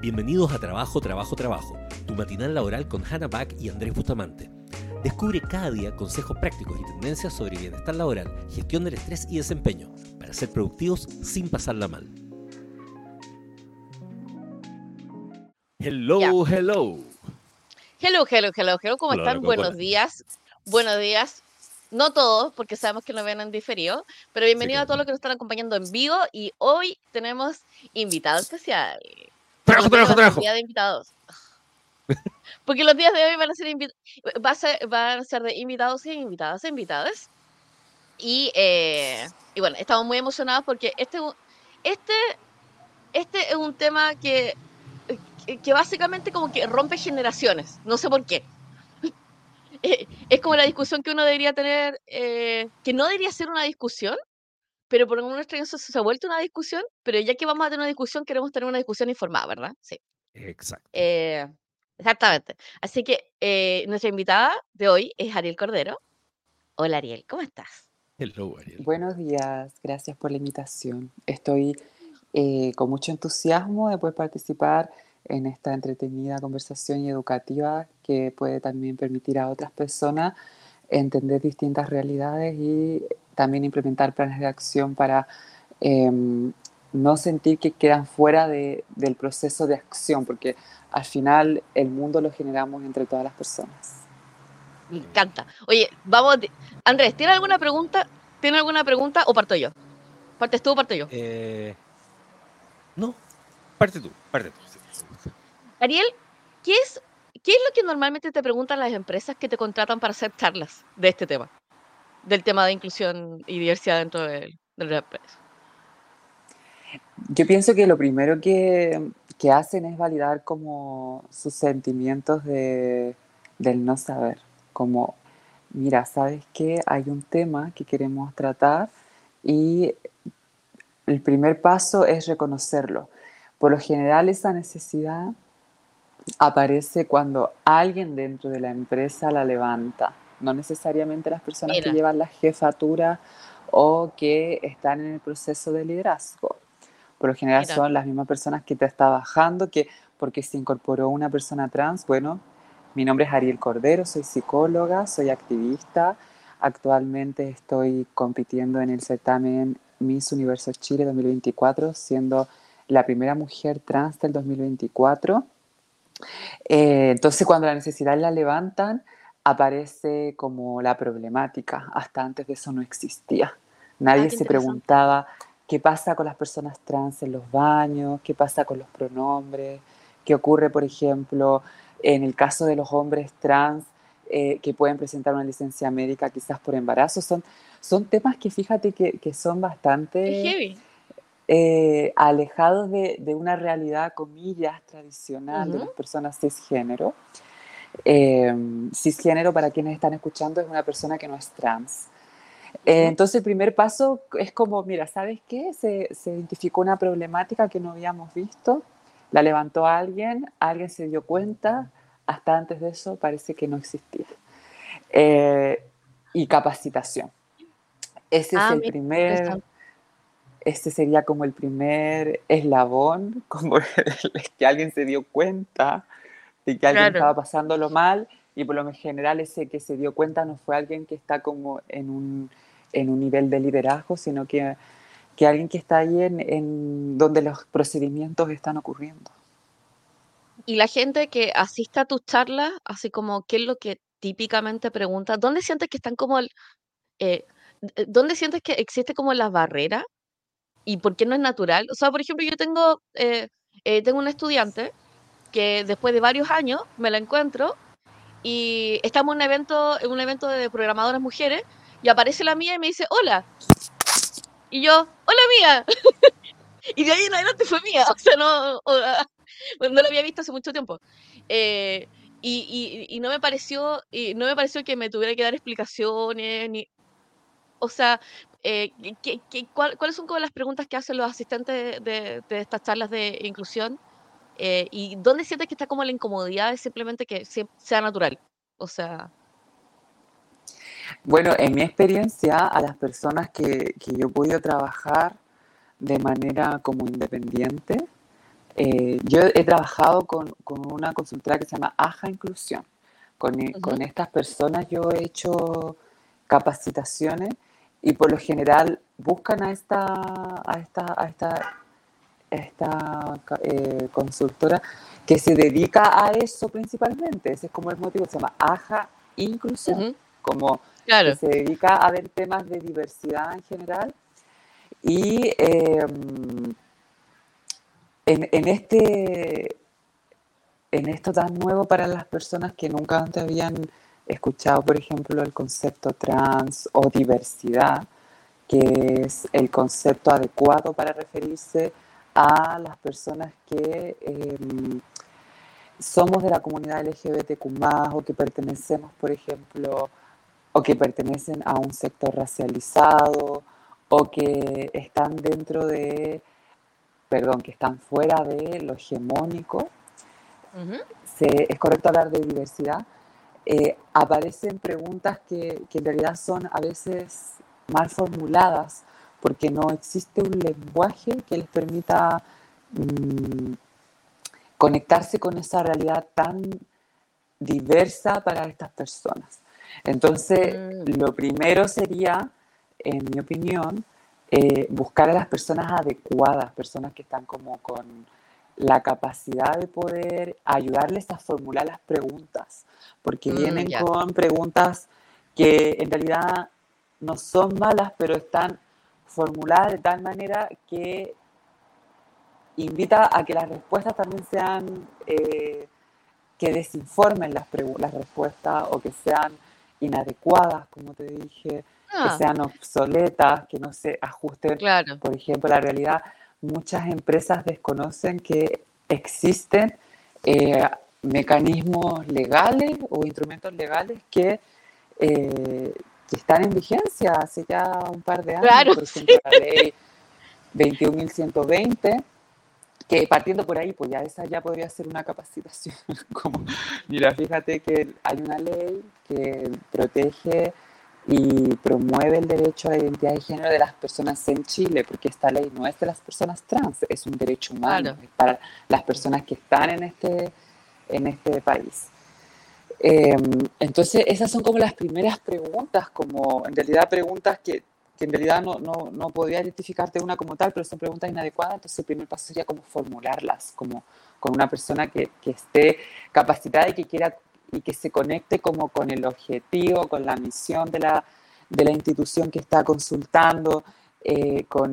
Bienvenidos a Trabajo, Trabajo, Trabajo, tu matinal laboral con Hannah Back y Andrés Bustamante. Descubre cada día consejos prácticos y tendencias sobre bienestar laboral, gestión del estrés y desempeño, para ser productivos sin pasarla mal. Hello, hello. Hello, hello, hello, hello. ¿Cómo están? Buenos hola. días. Buenos días. No todos, porque sabemos que nos ven en diferido, pero bienvenido a claro. todos los que nos están acompañando en vivo y hoy tenemos invitado especial. Trabajo, trabajo, trabajo. día de invitados. Porque los días de hoy van a ser, va a ser, van a ser de invitados y invitadas e invitadas. Y, eh, y bueno, estamos muy emocionados porque este, este, este es un tema que, que, básicamente como que rompe generaciones. No sé por qué. Es como la discusión que uno debería tener, eh, que no debería ser una discusión, pero por alguna extraña se ha vuelto una discusión, pero ya que vamos a tener una discusión, queremos tener una discusión informada, ¿verdad? Sí. Exacto. Eh, exactamente. Así que eh, nuestra invitada de hoy es Ariel Cordero. Hola Ariel, ¿cómo estás? Hello, Ariel. Buenos días, gracias por la invitación. Estoy eh, con mucho entusiasmo de poder participar en esta entretenida conversación y educativa que puede también permitir a otras personas entender distintas realidades y también implementar planes de acción para em, no sentir que quedan fuera de- del proceso de acción, porque al final el mundo lo generamos entre todas las personas. Me encanta. Oye, vamos, de- Andrés, ¿tiene alguna pregunta? ¿Tiene alguna pregunta o parto yo? ¿Partes tú o parto yo? Eh, no, parte tú, parte tú. Ariel, ¿qué es, ¿qué es lo que normalmente te preguntan las empresas que te contratan para hacer charlas de este tema? Del tema de inclusión y diversidad dentro de, de la empresa. Yo pienso que lo primero que, que hacen es validar como sus sentimientos de, del no saber, como, mira, ¿sabes qué? Hay un tema que queremos tratar y el primer paso es reconocerlo. Por lo general esa necesidad aparece cuando alguien dentro de la empresa la levanta, no necesariamente las personas Mira. que llevan la jefatura o que están en el proceso de liderazgo. Por lo general Mira. son las mismas personas que te está bajando, que porque se incorporó una persona trans, bueno, mi nombre es Ariel Cordero, soy psicóloga, soy activista, actualmente estoy compitiendo en el certamen Miss Universo Chile 2024, siendo la primera mujer trans del 2024. Eh, entonces, cuando la necesidad la levantan, aparece como la problemática. Hasta antes de eso no existía. Nadie Ah, qué se preguntaba qué pasa con las personas trans en los baños, qué pasa con los pronombres, qué ocurre, por ejemplo, en el caso de los hombres trans eh, que pueden presentar una licencia médica quizás por embarazo. Son, son temas que fíjate que, que son bastante heavy. Eh, alejados de, de una realidad, comillas, tradicional de las personas cisgénero. Eh, cisgénero, para quienes están escuchando, es una persona que no es trans. Eh, entonces, el primer paso es como, mira, ¿sabes qué? Se, se identificó una problemática que no habíamos visto, la levantó alguien, alguien se dio cuenta, hasta antes de eso parece que no existía. Eh, y capacitación. Ese Ah, es el mira, primer. Este sería como el primer eslabón, como que alguien se dio cuenta de que alguien Claro. estaba pasándolo mal y por lo general ese que se dio cuenta no fue alguien que está como en un, en un nivel de liderazgo, sino que, que alguien que está ahí en, en donde los procedimientos están ocurriendo. Y la gente que asiste a tus charlas, así como, ¿qué es lo que típicamente pregunta? ¿Dónde sientes que están como el, eh, d- ¿dónde sientes que existe como la barrera? ¿Y por qué no es natural? O sea, por ejemplo, yo tengo, eh, eh, tengo un estudiante que después de varios años me la encuentro y estamos en un evento, en un evento de programadoras mujeres y aparece la mía y me dice, hola. Y yo, hola mía. y de ahí en adelante fue mía. O sea, no, o- no la había visto hace mucho tiempo. Eh, y, y- y no me pareció, y no me pareció que me tuviera que dar explicaciones, ni, o sea, eh, ¿qué- qué- cuál- ¿cuáles son como las preguntas que hacen los asistentes de, de estas charlas de inclusión? Eh, ¿y dónde sientes que está como la incomodidad de simplemente que sea natural? O sea, Bueno, en mi experiencia, a las personas que, que yo he podido trabajar de manera como independiente, Eh, yo he trabajado con, con, una consultora que se llama Aja Inclusión. Con, con estas personas yo he hecho capacitaciones y por lo general buscan a esta, a esta, a esta, esta eh, consultora que se dedica a eso principalmente. Ese es como el motivo, se llama AJA Inclusión, como que se dedica a ver temas de diversidad en general. Y em, en, en, este, en esto tan nuevo para las personas que nunca antes habían escuchado, por ejemplo, el concepto trans o diversidad, que es el concepto adecuado para referirse a las personas que em, somos de la comunidad LGBTQ o que pertenecemos, por ejemplo, o que pertenecen a un sector racializado o que están dentro de, perdón, que están fuera de lo hegemónico. es correcto hablar de diversidad. Eh, aparecen preguntas que, que, en realidad son a veces mal formuladas porque no existe un lenguaje que les permita mm, conectarse con esa realidad tan diversa para estas personas. Entonces, mm. lo primero sería, en mi opinión, eh, buscar a las personas adecuadas, personas que están como con la capacidad de poder ayudarles a formular las preguntas, porque mm, vienen con preguntas que en realidad no son malas, pero están formuladas de tal manera que invita a que las respuestas también sean, eh, que desinformen las, las respuestas o que sean inadecuadas, como te dije, que ah. sean obsoletas, que no se ajusten, por ejemplo, a la realidad. Muchas empresas desconocen que existen eh, mecanismos legales o instrumentos legales que, eh, que, están en vigencia hace ya un par de años. Por ejemplo, la ley 21.120 que partiendo por ahí, pues ya esa ya podría ser una capacitación. Como, mira, fíjate que hay una ley que protege y promueve el derecho a la identidad de género de las personas en Chile, porque esta ley no es de las personas trans, es un derecho humano para las personas que están en este, en este país. Em, entonces, esas son como las primeras preguntas, como en realidad preguntas que que en realidad no, no, no podría identificarte una como tal, pero son preguntas inadecuadas, entonces el primer paso sería como formularlas, como con una persona que, que esté capacitada y que quiera y que se conecte como con el objetivo, con la misión de la, de la institución que está consultando, eh, con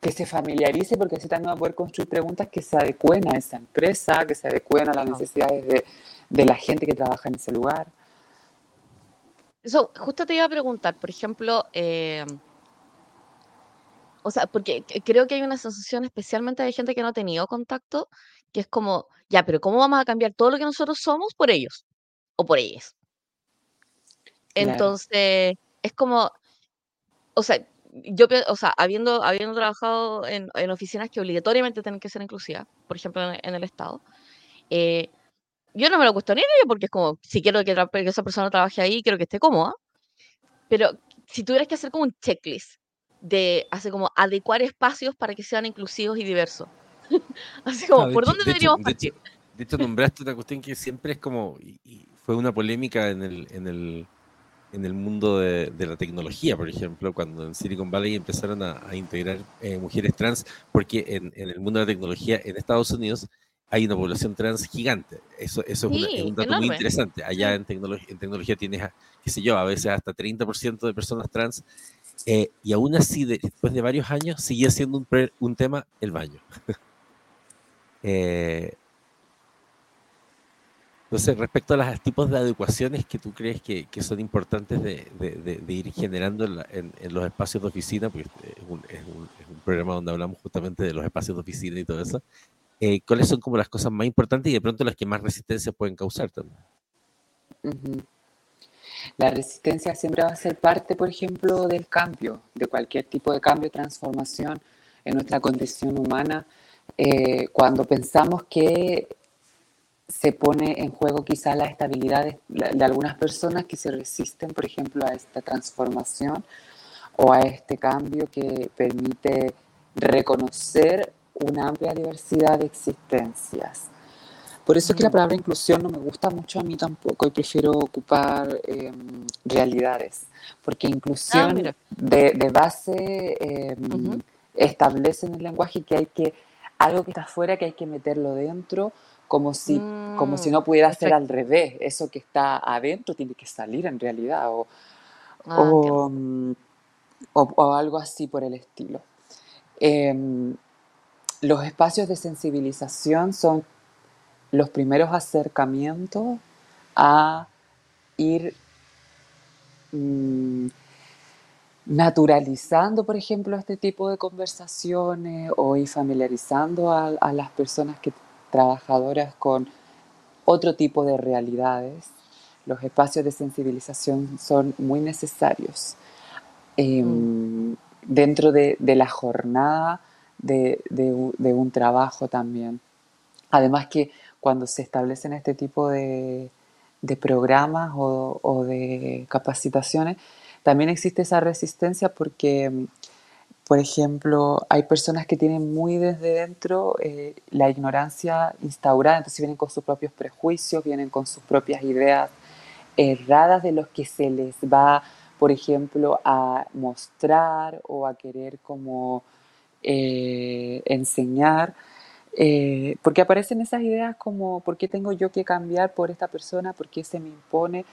que se familiarice, porque así también va a poder construir preguntas que se adecuen a esa empresa, que se adecuen a las necesidades de, de la gente que trabaja en ese lugar. Eso, justo te iba a preguntar, por ejemplo, eh, o sea, porque creo que hay una sensación especialmente de gente que no ha tenido contacto, que es como, ya, pero ¿cómo vamos a cambiar todo lo que nosotros somos por ellos o por ellas? Entonces, es como, o sea, yo, o sea, habiendo, habiendo trabajado en, oficinas que obligatoriamente tienen que ser inclusivas, por ejemplo, en, el Estado, eh, yo no me lo cuestionaría porque es como, si quiero que, esa persona trabaje ahí, quiero que esté cómoda. Pero si tuvieras que hacer como un checklist de hacer como adecuar espacios para que sean inclusivos y diversos. Así como, ¿por dónde deberíamos partir? De hecho, nombraste una cuestión que siempre es como, y, fue una polémica en el, en el, en el mundo de, la tecnología, por ejemplo, cuando en Silicon Valley empezaron a, integrar eh, mujeres trans, porque en, en, el mundo de la tecnología en Estados Unidos hay una población trans gigante. Eso, eso es, un dato muy interesante. Allá en, tecnología, en tecnología tienes, qué sé yo, a veces hasta 30% de personas trans. Eh, y aún así, después de varios años, sigue siendo un, un tema el baño. eh, entonces, respecto a los tipos de adecuaciones que tú crees que, que son importantes de, de, de, ir generando en, en, los espacios de oficina, porque es un, es, un, es un, programa donde hablamos justamente de los espacios de oficina y todo eso, eh, cuáles son como las cosas más importantes y de pronto las que más resistencia pueden causar también. La resistencia siempre va a ser parte, por ejemplo, del cambio, de cualquier tipo de cambio, transformación en nuestra condición humana. Eh, cuando pensamos que se pone en juego quizá la estabilidad de, de, algunas personas que se resisten, por ejemplo, a esta transformación o a este cambio que permite reconocer una amplia diversidad de existencias. Por eso es que la palabra inclusión no me gusta mucho a mí tampoco y prefiero ocupar em, realidades, porque Ah, inclusión mira. de, de base em, establece en el lenguaje que hay que, algo que está afuera que hay que meterlo dentro, como si, como si Mm, no pudiera ser al revés, eso que está adentro tiene que salir en realidad, o, Ah, o- o algo así por el estilo. Em, los espacios de sensibilización son los primeros acercamientos a ir mm, naturalizando, por ejemplo, este tipo de conversaciones o familiarizando a, a las personas que trabajadoras con otro tipo de realidades. Los espacios de sensibilización son muy necesarios Mm. em, dentro de, de la jornada de, de u- de un trabajo también. Además que cuando se establecen este tipo de, de programas o, o de capacitaciones, también existe esa resistencia porque, por ejemplo, hay personas que tienen muy desde dentro eh, la ignorancia instaurada, entonces vienen con sus propios prejuicios, vienen con sus propias ideas erradas de los que se les va, por ejemplo, a mostrar o a querer como eh, enseñar, eh, porque aparecen esas ideas como, ¿por qué tengo yo que cambiar por esta persona? ¿Por qué se me impone?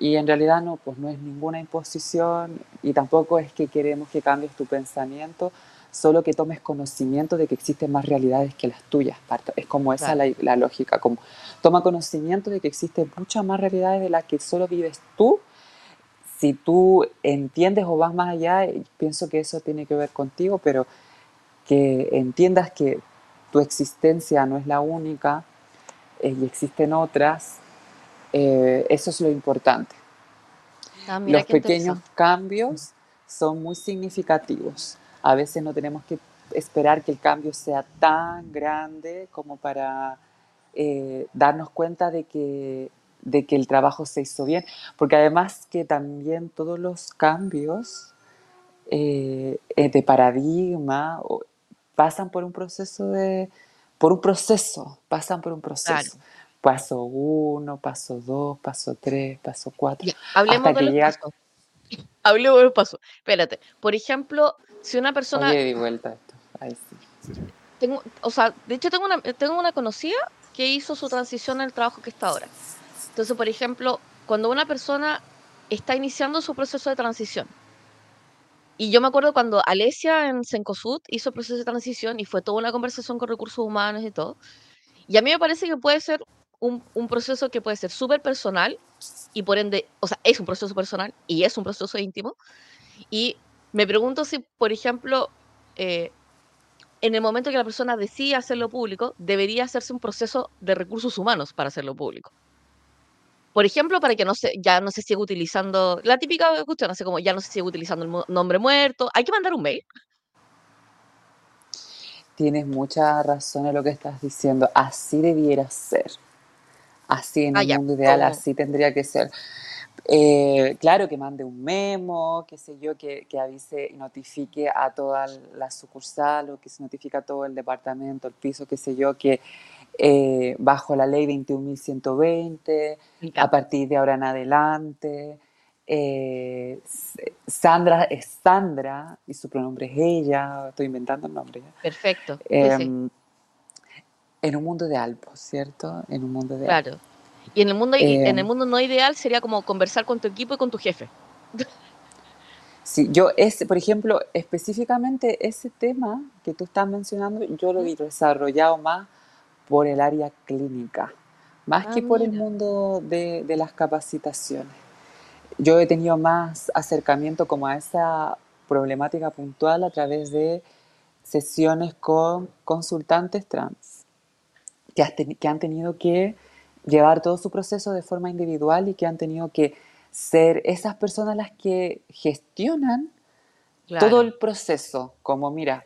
Y en realidad no, pues no es ninguna imposición y tampoco es que queremos que cambies tu pensamiento, solo que tomes conocimiento de que existen más realidades que las tuyas. Es como esa Claro. la, la lógica, como toma conocimiento de que existen muchas más realidades de las que solo vives tú. Si tú entiendes o vas más allá, pienso que eso tiene que ver contigo, pero que entiendas que tu existencia no es la única eh, y existen otras, eh, eso es lo importante. Ah, Los pequeños cambios son muy significativos. A veces no tenemos que esperar que el cambio sea tan grande como para eh, darnos cuenta de que, de que el trabajo se hizo bien. Porque además que también todos los cambios eh, de paradigma o- pasan por un proceso de por un proceso, pasan por un Claro. Paso uno, paso dos, paso tres, paso cuatro, Ya, hablemos hasta de que los llega, pasos. Hablemos de los pasos. Espérate. Por ejemplo, si una persona oye, di vuelta esto, ahí sí. tengo, o sea, de hecho tengo una, tengo una conocida que hizo su transición al trabajo que está ahora. Entonces, por ejemplo, cuando una persona está iniciando su proceso de transición, y yo me acuerdo cuando Alesia en Cencosud hizo el proceso de transición y fue toda una conversación con recursos humanos y todo, y a mí me parece que puede ser un, un proceso que puede ser súper personal y por ende, o sea, es un proceso personal y es un proceso íntimo, y me pregunto si, por ejemplo, eh, en el momento que la persona decide hacerlo público, debería hacerse un proceso de recursos humanos para hacerlo público. Por ejemplo, para que no se, ya no se siga utilizando, la típica cuestión, así como ya no se siga utilizando el nombre muerto, hay que mandar un mail. Tienes mucha razón en lo que estás diciendo. Así debiera ser. Así en el mundo ideal, así tendría que ser. Eh, claro, que mande un memo, qué sé yo, que, que avise y notifique a toda la sucursal o que se notifique a todo el departamento, el piso, qué sé yo, que eh, bajo la ley 21.120, me a partir de ahora en adelante, eh, Sandra es Sandra y su pronombre es ella, estoy inventando el nombre. Perfecto. Sí, sí, Em, en un mundo de Alpo, ¿cierto? En un mundo de Alpo. claro. Y en el mundo, i- en el Em, mundo no ideal sería como conversar con tu equipo y con tu jefe. Sí, yo ese, por ejemplo, específicamente ese tema que tú estás mencionando, yo lo he desarrollado más por el área clínica, más Ah, que por el mundo de, de las capacitaciones. Yo he tenido más acercamiento como a esa problemática puntual a través de sesiones con consultantes trans que, has que han tenido que llevar todo su proceso de forma individual y que han tenido que ser esas personas las que gestionan todo Claro. el proceso, como mira,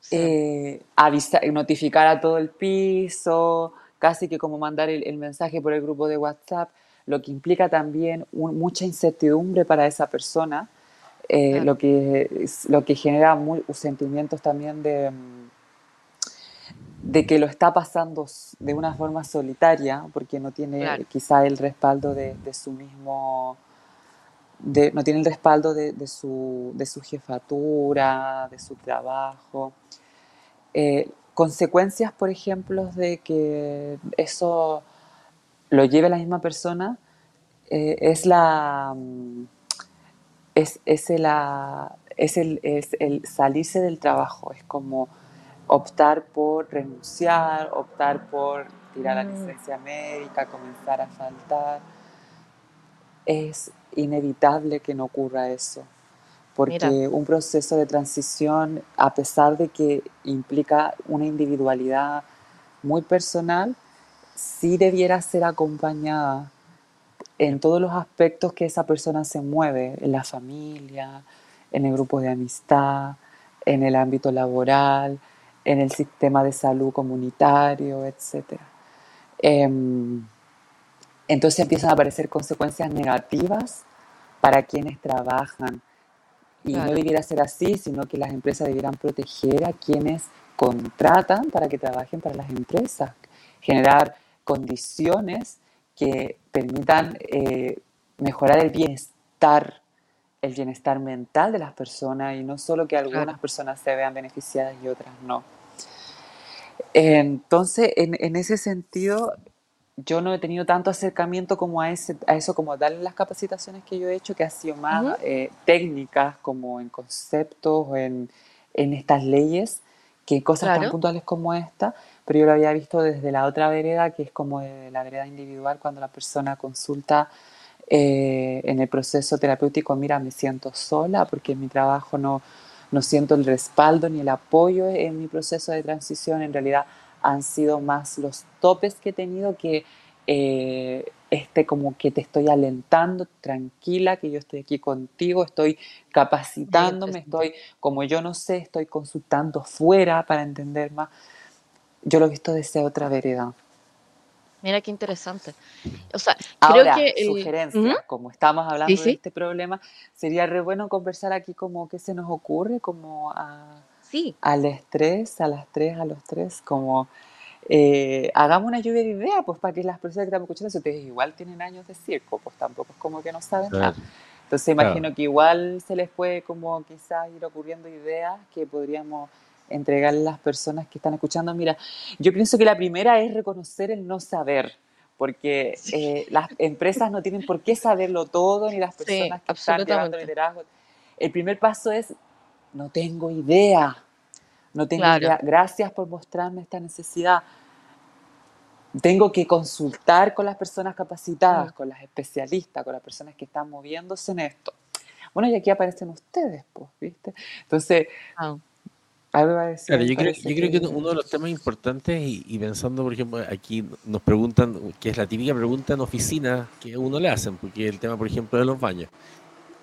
Sí. eh, avisa- notificar a todo el piso, casi que como mandar el, el mensaje por el grupo de WhatsApp, lo que implica también un- mucha incertidumbre para esa persona, eh, Claro. lo, que, lo que genera muy- sentimientos también de, mm, de que lo está pasando de una forma solitaria, porque no tiene quizá el respaldo de, su mismo, de, no tiene el respaldo de, su, de su jefatura, de su trabajo. Eh, consecuencias, por ejemplo, de que eso lo lleve la misma persona, eh, es la... Mm, es, es, la, es, el, es el salirse del trabajo, es como optar por renunciar, optar por tirar la mm. licencia médica, comenzar a faltar. Es inevitable que no ocurra eso, porque un proceso de transición, a pesar de que implica una individualidad muy personal, sí debiera ser acompañada en todos los aspectos que esa persona se mueve, en la familia, en el grupo de amistad, en el ámbito laboral, en el sistema de salud comunitario, etc. Em, entonces empiezan a aparecer consecuencias negativas para quienes trabajan. Y no debiera ser así, sino que las empresas debieran proteger a quienes contratan para que trabajen para las empresas, generar condiciones que permitan eh, mejorar el bienestar, el bienestar mental de las personas y no solo que algunas personas se vean beneficiadas y otras no. Entonces, en, ese sentido, yo no he tenido tanto acercamiento como a, ese, a eso, como darle las capacitaciones que yo he hecho, que ha sido más eh, técnicas, como en conceptos, en, en estas leyes, que cosas tan puntuales como esta pero yo lo había visto desde la otra vereda, que es como de la vereda individual, cuando la persona consulta eh, en el proceso terapéutico, mira, me siento sola porque en mi trabajo no, no siento el respaldo ni el apoyo en mi proceso de transición, en realidad han sido más los topes que he tenido que eh, este como que te estoy alentando, tranquila, que yo estoy aquí contigo, estoy capacitándome, estoy, como yo no sé, estoy consultando fuera para entender más. Yo lo he visto desde otra vereda. Mira qué interesante. O sea, creo que sugerencias, como estamos hablando de este problema, sería re bueno conversar aquí como qué se nos ocurre, como a, sí. al estrés, a las tres, a los tres, como eh, hagamos una lluvia de ideas, pues para que las personas que están escuchando, si ustedes igual tienen años de circo, pues tampoco es como que no saben nada. Entonces imagino que igual se les puede como quizás ir ocurriendo ideas que podríamos entregarle a las personas que están escuchando. Mira, yo pienso que la primera es reconocer el no saber, porque eh, las empresas no tienen por qué saberlo todo, ni las personas que están llevando liderazgo. El primer paso es, no tengo idea, no tengo idea, gracias por mostrarme esta necesidad. Tengo que consultar con las personas capacitadas, mm. con las especialistas, con las personas que están moviéndose en esto. Bueno, y aquí aparecen ustedes, pues, ¿viste? Entonces, ah yo creo, que uno de los temas importantes, y, pensando, por ejemplo, aquí nos preguntan, que es la típica pregunta en oficina que uno le hacen, porque el tema, por ejemplo, de los baños.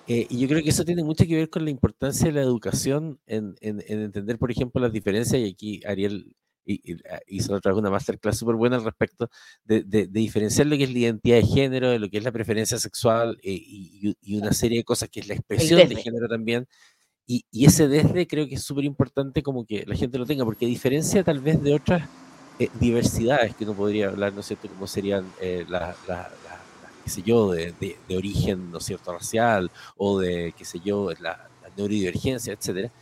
Eh, y yo creo que eso tiene mucho que ver con la importancia de la educación en, entender, por ejemplo, las diferencias, y aquí Ariel hizo otra vez una masterclass súper buena al respecto, de, diferenciar lo que es la identidad de género, de lo que es la preferencia sexual eh, y, una serie de cosas que es la expresión de género también, y, ese desde creo que es súper importante como que la gente lo tenga, porque a diferencia tal vez de otras eh, diversidades que uno podría hablar, ¿no es cierto?, como serían eh, las, qué sé yo, de, de, origen, ¿no es cierto?, racial, o de, qué sé yo, la, neurodivergencia, etcétera,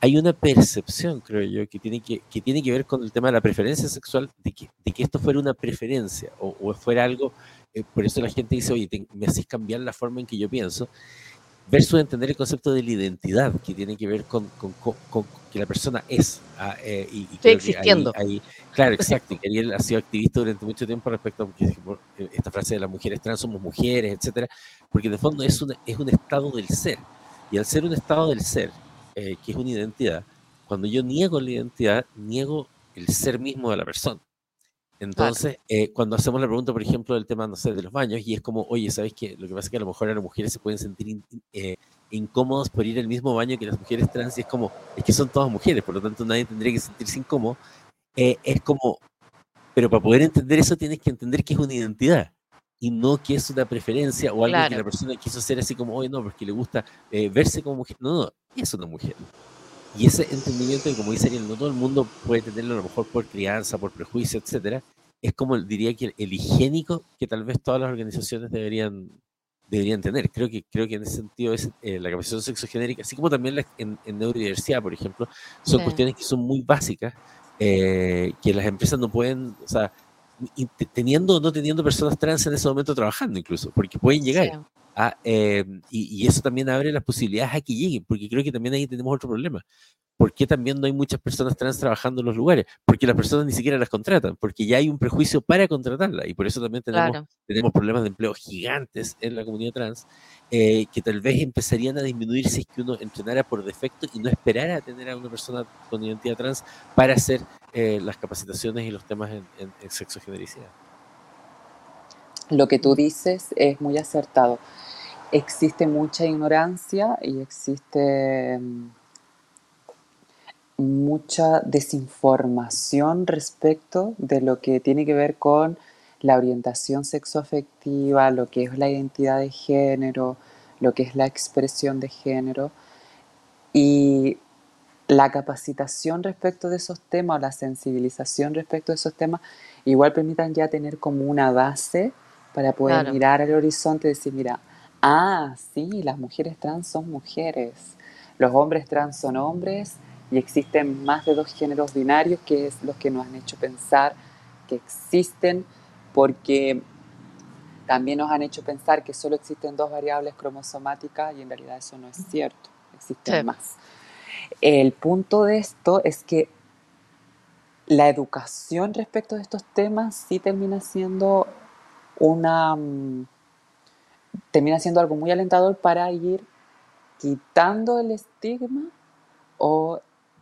hay una percepción, creo yo, que tiene que, que tiene que ver con el tema de la preferencia sexual, de que, de que esto fuera una preferencia, o, o fuera algo, eh, por eso la gente dice, oye, me haces cambiar la forma en que yo pienso, versus entender el concepto de la identidad, que tiene que ver con, que la persona es. Ah, eh, y, Estoy existiendo. claro, exacto. Y él ha sido activista durante mucho tiempo respecto a eh, esta frase de las mujeres trans somos mujeres, etcétera, porque de fondo es un, es un estado del ser. Y al ser un estado del ser, eh, que es una identidad, cuando yo niego la identidad, niego el ser mismo de la persona. Entonces, eh, cuando hacemos la pregunta, por ejemplo, del tema, no sé, de los baños, y es como, oye, ¿sabes qué? Lo que pasa es que a lo mejor las mujeres se pueden sentir eh, incómodos por ir al mismo baño que las mujeres trans, y es como, es que son todas mujeres, por lo tanto nadie tendría que sentirse incómodo. Eh, es como, pero para poder entender eso tienes que entender que es una identidad y no que es una preferencia o algo que la persona quiso hacer así como, oye, no, porque le gusta verse como mujer. No, no, es una mujer. Y ese entendimiento, y como dice Ariel, no todo el mundo puede tenerlo a lo mejor por crianza, por prejuicio, etcétera, es como diría que el higiénico que tal vez todas las organizaciones deberían deberían tener. Creo que, creo que en ese sentido es eh, la capacitación sexogenérica, así como también en, neurodiversidad, por ejemplo, son cuestiones que son muy básicas, eh, que las empresas no pueden, o sea, teniendo o no teniendo personas trans en ese momento trabajando incluso, porque pueden llegar. Eh, y, y, eso también abre las posibilidades a que lleguen, porque creo que también ahí tenemos otro problema. ¿Por qué también no hay muchas personas trans trabajando en los lugares? Porque las personas ni siquiera las contratan, porque ya hay un prejuicio para contratarla y por eso también tenemos, tenemos problemas de empleo gigantes en la comunidad trans eh, que tal vez empezarían a disminuir si es que uno entrenara por defecto y no esperara a tener a una persona con identidad trans para hacer eh, las capacitaciones y los temas en, en, en sexogenericidad. Lo que tú dices es muy acertado. Existe mucha ignorancia y existe mm, mucha desinformación respecto de lo que tiene que ver con la orientación sexoafectiva, lo que es la identidad de género, lo que es la expresión de género. Y la capacitación respecto de esos temas o la sensibilización respecto de esos temas igual permitan ya tener como una base para poder mirar al horizonte y decir, mira, ah, sí, las mujeres trans son mujeres, los hombres trans son hombres y existen más de dos géneros binarios que es lo que nos han hecho pensar que existen porque también nos han hecho pensar que solo existen dos variables cromosomáticas y en realidad eso no es cierto, existen más. El punto de esto es que la educación respecto de estos temas sí termina siendo una mm, termina siendo algo muy alentador para ir quitando el estigma o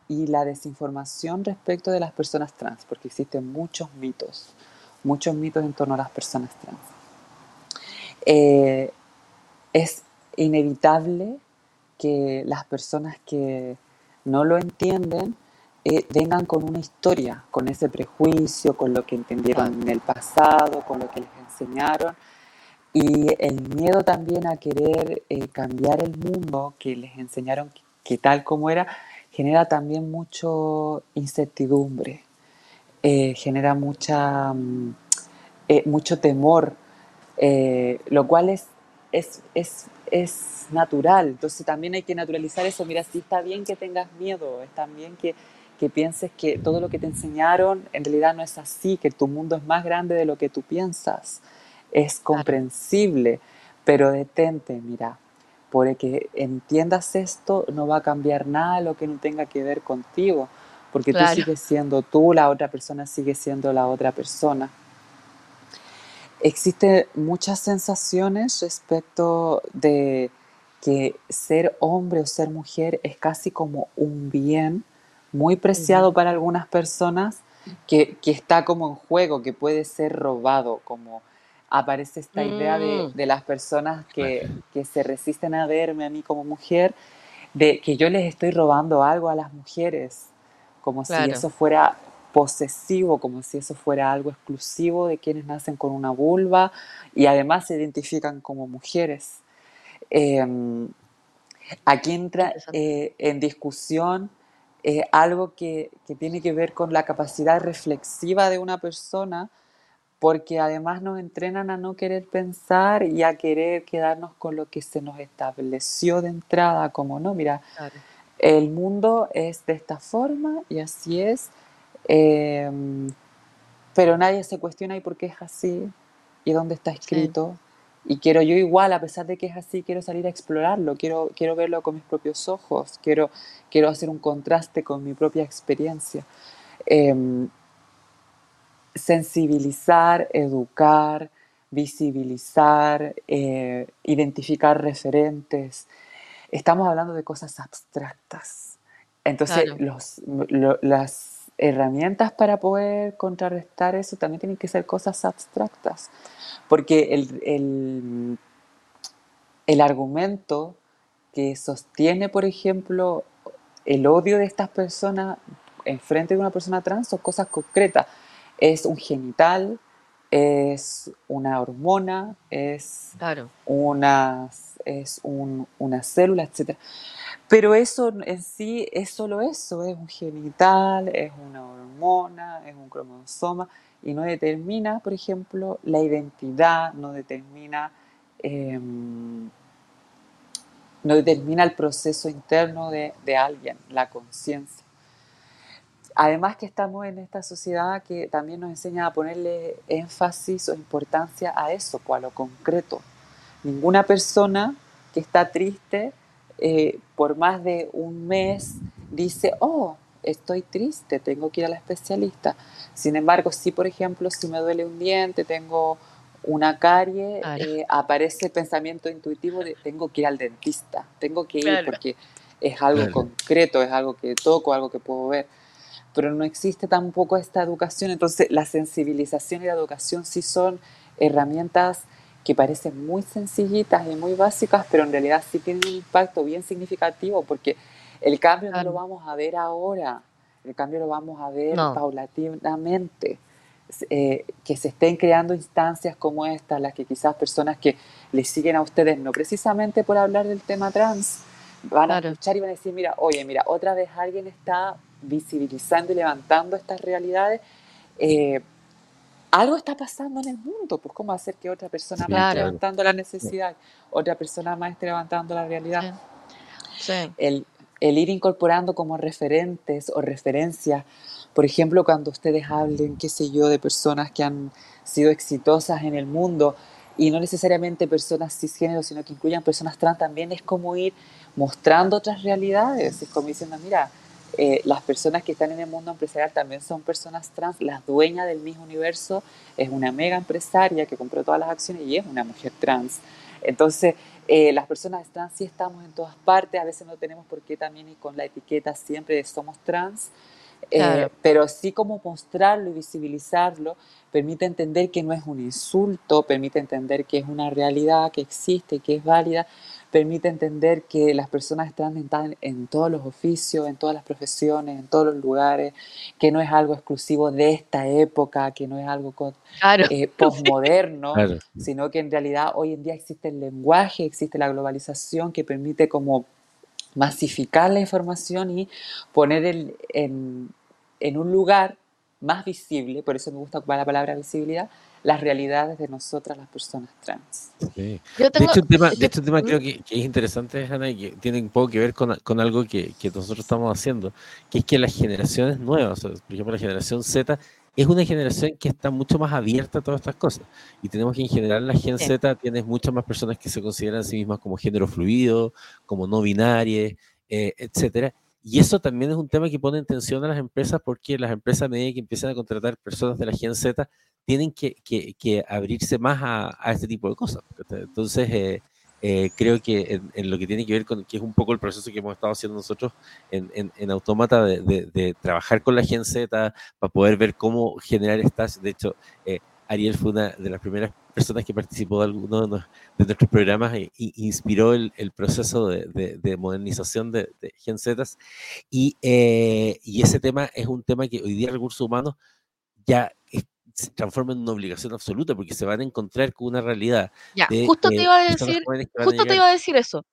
y la desinformación respecto de las personas trans, porque existen muchos mitos, muchos mitos en torno a las personas trans. Eh, es inevitable que las personas que no lo entienden eh, vengan con una historia, con ese prejuicio, con lo que entendieron en el pasado, con lo que les enseñaron, y el miedo también a querer eh, cambiar el mundo que les enseñaron que tal como era, genera también mucho incertidumbre, eh, genera mucha, mm, eh, mucho temor, eh, lo cual es, es, es, es, natural. Entonces también hay que naturalizar eso. Mira, sí está bien que tengas miedo, está bien que, que pienses que todo lo que te enseñaron en realidad no es así, que tu mundo es más grande de lo que tú piensas. Es comprensible, pero detente, mira, porque entiendas esto, no va a cambiar nada lo que no tenga que ver contigo, porque tú sigues siendo tú, la otra persona sigue siendo la otra persona. Existen muchas sensaciones respecto de que ser hombre o ser mujer es casi como un bien muy preciado para algunas personas que, que, está como en juego, que puede ser robado, como aparece esta idea mm. de, las personas que, se resisten a verme a mí como mujer, de que yo les estoy robando algo a las mujeres, como si eso fuera posesivo, como si eso fuera algo exclusivo de quienes nacen con una vulva y además se identifican como mujeres. Em, aquí entra eh, en discusión eh, algo que, que, tiene que ver con la capacidad reflexiva de una persona porque además nos entrenan a no querer pensar y a querer quedarnos con lo que se nos estableció de entrada, como no, mira, el mundo es de esta forma y así es, em, pero nadie se cuestiona y por qué es así y dónde está escrito. Y quiero yo igual, a pesar de que es así, quiero salir a explorarlo, quiero, quiero verlo con mis propios ojos, quiero, quiero hacer un contraste con mi propia experiencia. Em, sensibilizar, educar, visibilizar, eh, identificar referentes. Estamos hablando de cosas abstractas. Entonces, las herramientas para poder contrarrestar eso también tienen que ser cosas abstractas. Porque el, el argumento que sostiene, por ejemplo, el odio de estas personas en frente de una persona trans son cosas concretas es un genital, es una hormona, es unas es una célula, etc. Pero eso en sí es solo eso, es un genital, es una hormona, es un cromosoma y no determina, por ejemplo, la identidad, no determina, em, no determina el proceso interno de, alguien, la conciencia. Además que estamos en esta sociedad que también nos enseña a ponerle énfasis o importancia a eso, pues, a lo concreto. Ninguna persona que está triste eh, por más de un mes dice, oh, estoy triste, tengo que ir a la especialista. Sin embargo, si por ejemplo, si me duele un diente, tengo una carie, eh, aparece el pensamiento intuitivo de tengo que ir al dentista, tengo que ir porque es algo concreto, es algo que toco, algo que puedo ver. Pero no existe tampoco esta educación, entonces la sensibilización y la educación sí son herramientas que parecen muy sencillitas y muy básicas, pero en realidad sí tienen un impacto bien significativo porque el cambio no lo vamos a ver ahora, el cambio lo vamos a ver paulatinamente. Eh, que se estén creando instancias como esta, las que quizás personas que les siguen a ustedes, no precisamente por hablar del tema trans, van a escuchar y van a decir, mira, oye, mira, otra vez alguien está visibilizando y levantando estas realidades. Eh, algo está pasando en el mundo, pues cómo hacer que otra persona más esté levantando la necesidad, otra persona más esté levantando la realidad. El, el ir incorporando como referentes o referencias, por ejemplo, cuando ustedes hablen, qué sé yo, de personas que han sido exitosas en el mundo y no necesariamente personas cisgénero, sino que incluyan personas trans, también es como ir mostrando otras realidades, es como diciendo, mira, eh, las personas que están en el mundo empresarial también son personas trans. La dueña del mismo universo es una mega empresaria que compró todas las acciones y es una mujer trans. Entonces, eh, las personas trans sí estamos en todas partes, a veces no tenemos por qué también ir con la etiqueta siempre de somos trans, eh, pero sí como mostrarlo y visibilizarlo permite entender que no es un insulto, permite entender que es una realidad que existe, que es válida, permite entender que las personas están en, en, todos los oficios, en todas las profesiones, en todos los lugares, que no es algo exclusivo de esta época, que no es algo eh, postmoderno, sino que en realidad hoy en día existe el lenguaje, existe la globalización que permite como masificar la información y poner en, en un lugar más visible, por eso me gusta ocupar la palabra visibilidad, las realidades de nosotras las personas trans. de hecho, un tema, de hecho, tema creo que, es interesante, Ana, y que tiene un poco que ver con, con algo que, que, nosotros estamos haciendo, que es que las generaciones nuevas, por ejemplo la generación Z, es una generación que está mucho más abierta a todas estas cosas. Y tenemos que en general la Gen Z tiene muchas más personas que se consideran a sí mismas como género fluido, como no binarias, eh, etcétera. Y eso también es un tema que pone en tensión a las empresas porque las empresas a medida que empiezan a contratar personas de la Gen Z tienen que, abrirse más a, este tipo de cosas. Entonces, eh, eh, creo que en, lo que tiene que ver con, que es un poco el proceso que hemos estado haciendo nosotros en, en, de, de, trabajar con la Gen Z para poder ver cómo generar estas. De hecho, eh, Ariel fue una de las primeras personas que participó de alguno de, nuestros programas e, inspiró el, el proceso de, de, modernización de, Gen Z. Y, y ese tema es un tema que hoy día recursos humanos ya se transforma en una obligación absoluta porque se van a encontrar con una realidad. Ya, justo te iba a decir, justo te iba a decir eso.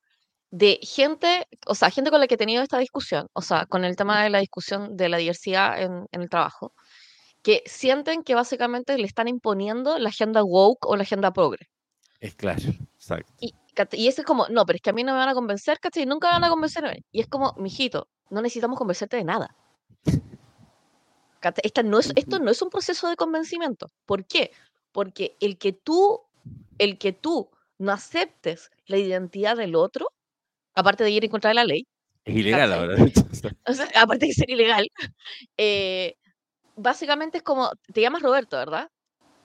De gente, o sea, gente con la que he tenido esta discusión, o sea, con el tema de la discusión de la diversidad en, en el trabajo, que sienten que básicamente le están imponiendo la agenda woke o la agenda progre. Es claro, exacto. Y, y eso es como, no, pero es que a mí no me van a convencer, ¿cachai? Nunca me van a convencer. Y es como, mijito, no necesitamos convencerte de nada. Esta no es, esto no es un proceso de convencimiento. ¿Por qué? Porque el que tú, el que tú no aceptes la identidad del otro, aparte de ir en contra de la ley. Es ilegal ahora. aparte de ser ilegal, eh, básicamente es como, te llamas Roberto, ¿verdad?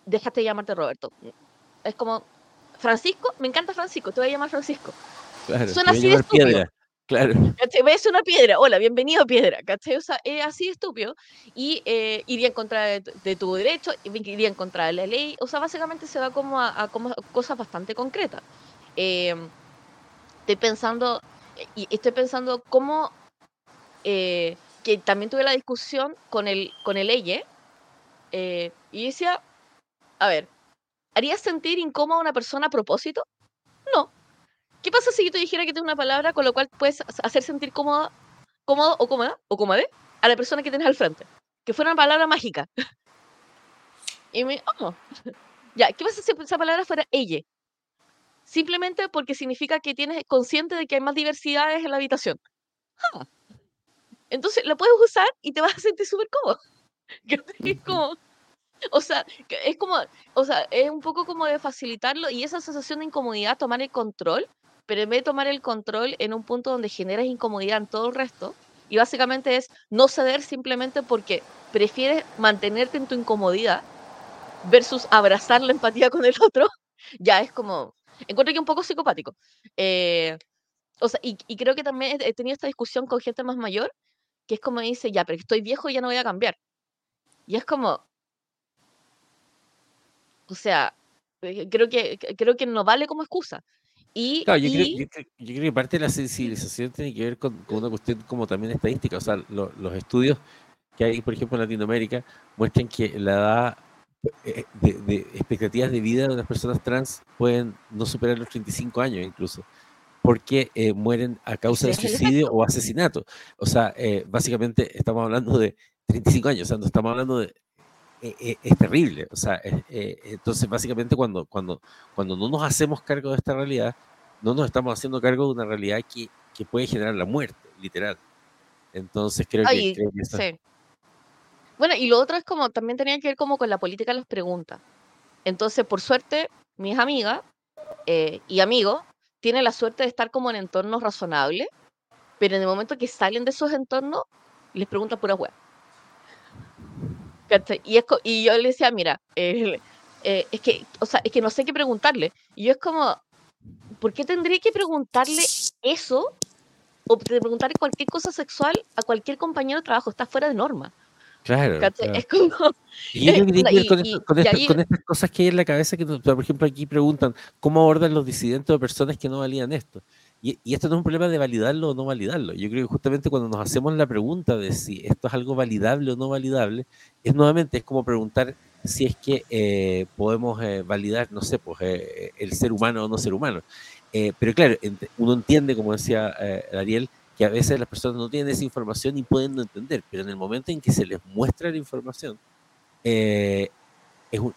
Déjate de llamarte Roberto. Es como, Francisco, me encanta Francisco, te voy a llamar Francisco. Suena así de estúpido. Claro. Ves una piedra, hola, bienvenido piedra, ¿cachai? O sea, es así estúpido y eh, iría en contra de, tu derecho, iría en contra de la ley, o sea, básicamente se va como a, cosas bastante concretas. Em, estoy pensando, y estoy pensando cómo, eh, que también tuve la discusión con el, con el Eye, eh, y decía, a ver, ¿harías sentir incómoda a una persona a propósito? No, ¿Qué pasa si yo te dijera que tengo una palabra con la cual puedes hacer sentir cómoda, cómodo o cómoda o cómoda a la persona que tienes al frente? Que fuera una palabra mágica. y me, oh. Ya, ¿qué pasa si esa palabra fuera ella? Simplemente porque significa que tienes consciente de que hay más diversidades en la habitación. Ah. Entonces la puedes usar y te vas a sentir súper cómodo. Es como, o sea, es como, o sea, es un poco como de facilitarlo y esa sensación de incomodidad, tomar el control, pero en vez de tomar el control en un punto donde generas incomodidad en todo el resto, y básicamente es no ceder simplemente porque prefieres mantenerte en tu incomodidad versus abrazar la empatía con el otro, ya es como, encuentro que un poco psicopático. Eh, o sea, y, y, creo que también he tenido esta discusión con gente más mayor, que es como dice, ya, pero estoy viejo y ya no voy a cambiar. Y es como, o sea, eh, creo que, creo que no vale como excusa. Y, claro, yo, creo, yo, creo, que parte de la sensibilización tiene que ver con, una cuestión como también estadística. O sea, los estudios que hay, por ejemplo, en Latinoamérica, muestran que la edad eh, de, expectativas de vida de las personas trans pueden no superar los 35 años incluso, porque eh, mueren a causa de suicidio o asesinato. O sea, básicamente estamos hablando de 35 años, o sea, no estamos hablando de eh, eh, es terrible. O sea, eh, entonces básicamente cuando, cuando, cuando no nos hacemos cargo de esta realidad, no nos estamos haciendo cargo de una realidad que, que puede generar la muerte, literal. Entonces creo que... sí. Bueno, y lo otro es como, también tenía que ver como con la política de las preguntas. Entonces, por suerte, mis amigas y amigos tienen la suerte de estar como en entornos razonables, pero en el momento que salen de esos entornos, les preguntan pura web. Y, es, y yo le decía, mira, eh, es que, o sea, es que no sé qué preguntarle. Y yo es como, ¿por qué tendría que preguntarle eso? O preguntarle cualquier cosa sexual a cualquier compañero de trabajo, está fuera de norma. Claro, Es como. Y yo con, estas cosas que hay en la cabeza, que por ejemplo aquí preguntan, ¿cómo abordan los disidentes o personas que no valían esto? Y, esto no es un problema de validarlo o no validarlo. Yo creo que justamente cuando nos hacemos la pregunta de si esto es algo validable o no validable, es nuevamente, es como preguntar si es que eh, podemos eh, validar, no sé, pues eh, el ser humano o no ser humano. pero claro, uno entiende, como decía Ariel, que a veces las personas no tienen esa información y pueden no entender, pero en el momento en que se les muestra la información, es,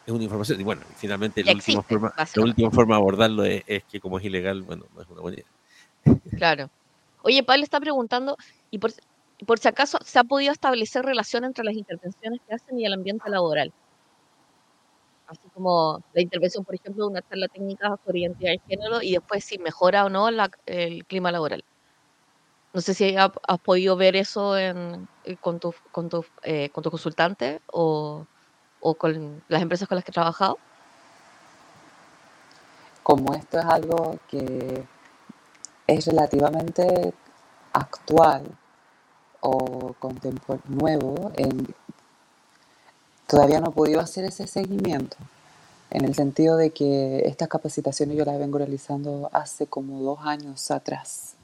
una información. Y bueno, finalmente la última, forma, la última forma de abordarlo es, es, que como es ilegal, bueno, no es una buena idea. Claro. Oye, Pablo está preguntando, y por, por si acaso, ¿se ha podido establecer relación entre las intervenciones que hacen y el ambiente laboral? Así como la intervención, por ejemplo, de una charla técnica sobre identidad de género y después si mejora o no el clima laboral. No sé si has, podido ver eso en, eh, con, tu, con, tu, eh, con tu consultante o, con las empresas con las que has trabajado. Como esto es algo que es relativamente actual o nuevo, todavía no he podido hacer ese seguimiento, en el sentido de que estas capacitaciones yo las vengo realizando hace como dos años atrás.